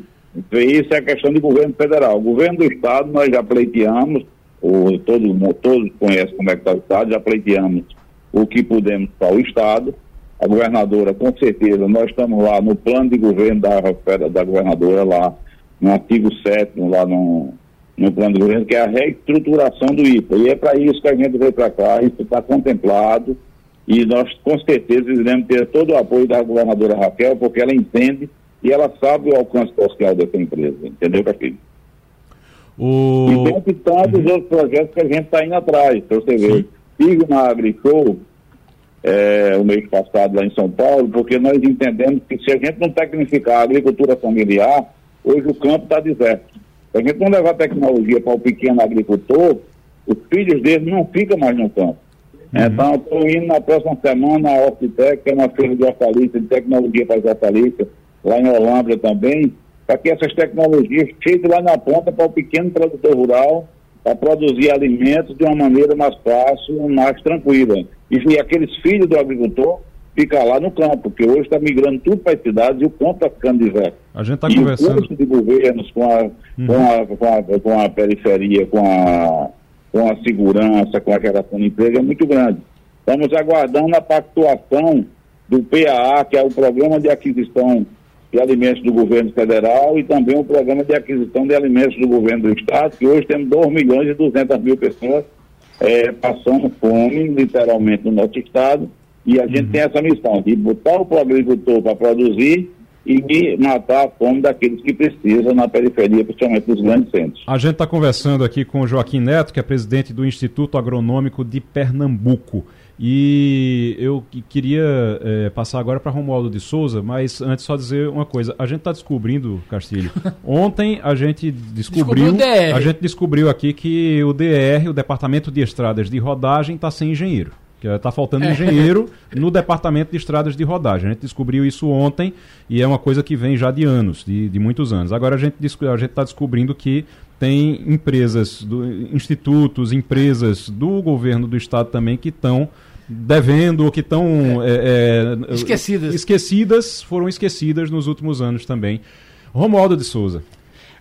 isso é questão de governo federal. O governo do estado, nós já pleiteamos o, todo, todos conhecem como é que está o Estado, já pleiteamos o que pudemos para o Estado. A governadora, com certeza, nós estamos lá no plano de governo da, da governadora, lá no artigo 7 lá no, no plano de governo, que é a reestruturação do IPA. E é para isso que a gente veio para cá, isso está contemplado, e nós com certeza iremos ter todo o apoio da governadora Raquel, porque ela entende e ela sabe o alcance social dessa empresa, entendeu, Castilho? O... E dentre tantos uhum. outros projetos que a gente está indo atrás, para você ver. Sigo na AgriShow, é, o mês passado lá em São Paulo, porque nós entendemos que se a gente não tecnificar a agricultura familiar, hoje o campo está deserto. Se a gente não levar tecnologia para o pequeno agricultor, os filhos dele não ficam mais no campo. Uhum. Então, estou indo na próxima semana à Hortitec, que é uma feira de hortaliças, de tecnologia para as hortaliças, lá em Olambra também, para que essas tecnologias cheguem lá na ponta para o pequeno produtor rural, para produzir alimentos de uma maneira mais fácil, mais tranquila. E, e aqueles filhos do agricultor ficar lá no campo, porque hoje está migrando tudo para as cidades e o campo está ficando deserto. A gente está conversando. O custo de governos com a, uhum. com, a, com, a, com a periferia, com a, com a segurança, com a geração de emprego é muito grande. Estamos aguardando a pactuação do PAA, que é o Programa de Aquisição de alimentos do governo federal e também o programa de aquisição de alimentos do governo do estado, que hoje temos 2 milhões e 200 mil pessoas é, passando fome, literalmente, no nosso estado, e a gente uhum. tem essa missão de botar o agricultor para produzir e matar a fome daqueles que precisam na periferia, principalmente dos grandes centros. A gente está conversando aqui com o Joaquim Neto, que é presidente do Instituto Agronômico de Pernambuco. E eu queria é, passar agora para Romualdo de Souza, mas antes só dizer uma coisa. A gente está descobrindo, Castilho. Ontem a gente descobriu, a gente descobriu aqui que o DR, o Departamento de Estradas de Rodagem, está sem engenheiro. Que está faltando é. engenheiro no departamento de estradas de rodagem. A gente descobriu isso ontem e é uma coisa que vem já de anos, de, de muitos anos. Agora a gente está descobrindo que tem empresas, do, institutos, empresas do governo do estado também que estão devendo ou que estão é. É, esquecidas. esquecidas, foram esquecidas nos últimos anos também. Romualdo de Souza.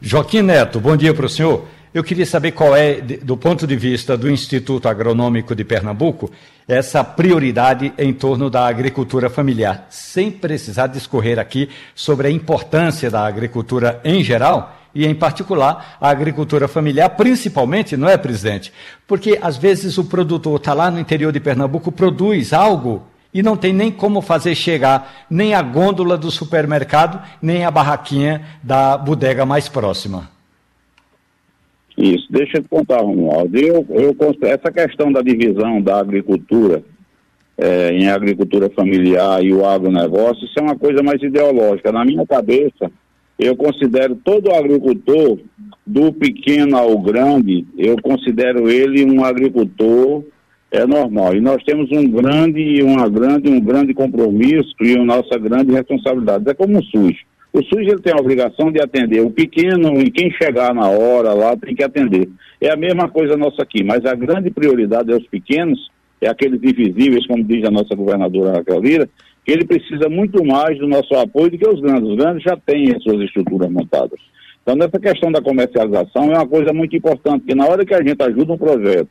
Joaquim Neto, bom dia para o senhor. Eu queria saber qual é, do ponto de vista do Instituto Agronômico de Pernambuco, essa prioridade em torno da agricultura familiar, sem precisar discorrer aqui sobre a importância da agricultura em geral e, em particular, a agricultura familiar, principalmente, não é, presidente? Porque, às vezes, o produtor está lá no interior de Pernambuco, produz algo e não tem nem como fazer chegar nem a gôndola do supermercado, nem a barraquinha da bodega mais próxima. Isso, deixa eu te contar, Romualdo. Eu, eu, essa questão da divisão da agricultura é, em agricultura familiar e o agronegócio, isso é uma coisa mais ideológica. Na minha cabeça, eu considero todo agricultor, do pequeno ao grande, eu considero ele um agricultor é normal. E nós temos um grande, uma grande, um grande compromisso e uma nossa grande responsabilidade. É como o SUS. O SUS ele tem a obrigação de atender o pequeno e quem chegar na hora lá tem que atender. É a mesma coisa nossa aqui, mas a grande prioridade é os pequenos, é aqueles invisíveis, como diz a nossa governadora Raquel Lira, que ele precisa muito mais do nosso apoio do que os grandes. Os grandes já têm as suas estruturas montadas. Então, nessa questão da comercialização é uma coisa muito importante, que na hora que a gente ajuda um projeto,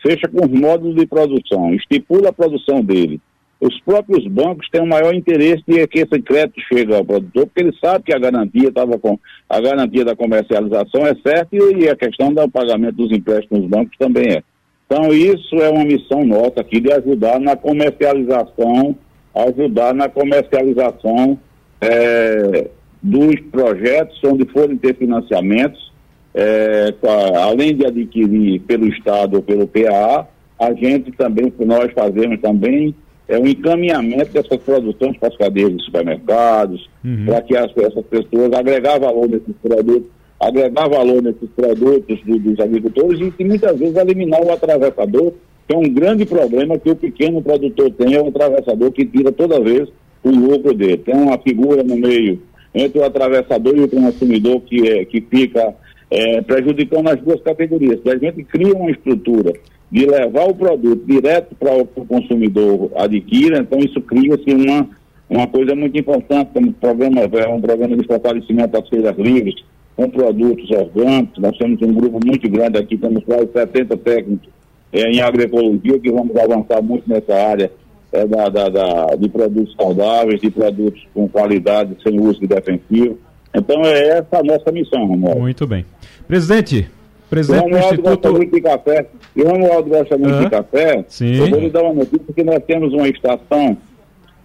fecha com os módulos de produção, estipula a produção dele, os próprios bancos têm o maior interesse de que esse crédito chegue ao produtor, porque ele sabe que a garantia estava com a garantia da comercialização é certa e a questão do pagamento dos empréstimos nos bancos também é. Então isso é uma missão nossa aqui de ajudar na comercialização ajudar na comercialização é, dos projetos onde forem ter financiamentos, é, além de adquirir pelo Estado ou pelo PAA, a gente também, nós fazemos também é um encaminhamento dessas produções para as cadeias de supermercados, uhum. para que as, essas pessoas agregar valor nesses produtos, agregar valor nesses produtos do, dos agricultores e, e muitas vezes eliminar o atravessador que é um grande problema que o pequeno produtor tem, é o atravessador que tira toda vez o lucro dele. Tem uma figura no meio entre o atravessador e o consumidor que, é, que fica é, prejudicando as duas categorias. Se a gente cria uma estrutura de levar o produto direto para o consumidor adquira, então isso cria-se uma, uma coisa muito importante, como programa, é um programa de fortalecimento das feiras livres, com produtos orgânicos. Nós temos um grupo muito grande aqui, temos quase 70 técnicos é, em agroecologia, que vamos avançar muito nessa área é, da, da, da, de produtos saudáveis, de produtos com qualidade, sem uso de defensivo. Então é essa a nossa missão, Romualdo. Muito bem. Presidente, presidente do Instituto... gosta muito de café. E o Romualdo gosta muito de café. Sim. Eu vou lhe dar uma notícia que nós temos uma estação,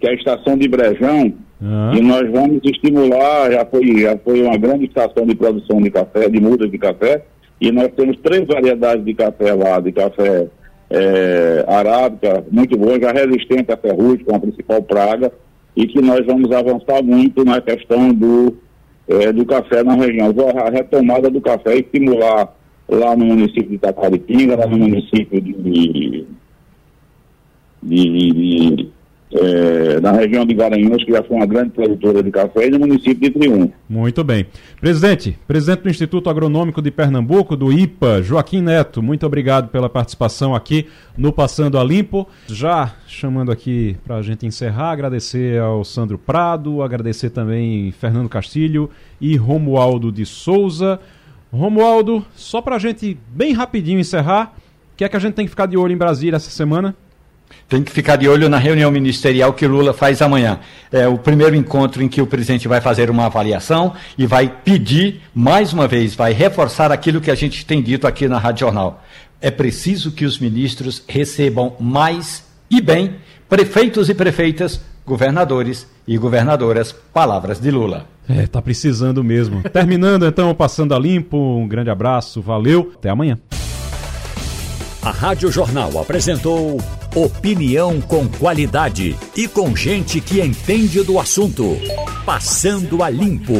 que é a estação de Brejão, e nós vamos estimular, já foi, já foi uma grande estação de produção de café, de mudas de café, e nós temos três variedades de café lá, de café é, arábica, muito boa, já resistente à ferrugem, com a principal praga, e que nós vamos avançar muito na questão do, é, do café na região. A retomada do café, estimular lá no município de Itacaripinga, lá no município de, de, de, é, na região de Garanhuns, que já foi uma grande produtora de café, e no município de Triunfo. Muito bem. Presidente, presidente do Instituto Agronômico de Pernambuco, do IPA, Joaquim Neto, muito obrigado pela participação aqui no Passando a Limpo. Já chamando aqui para a gente encerrar, agradecer ao Sandro Prado, agradecer também Fernando Castilho e Romualdo de Souza. Romualdo, só para a gente bem rapidinho encerrar, o que é que a gente tem que ficar de olho em Brasília essa semana? Tem que ficar de olho na reunião ministerial que Lula faz amanhã. É o primeiro encontro em que o presidente vai fazer uma avaliação e vai pedir, mais uma vez, vai reforçar aquilo que a gente tem dito aqui na Rádio Jornal. É preciso que os ministros recebam mais e bem prefeitos e prefeitas, governadores e governadoras. Palavras de Lula. É, tá precisando mesmo. Terminando então, passando a limpo, um grande abraço, valeu, até amanhã. A Rádio Jornal apresentou opinião com qualidade e com gente que entende do assunto. Passando a limpo.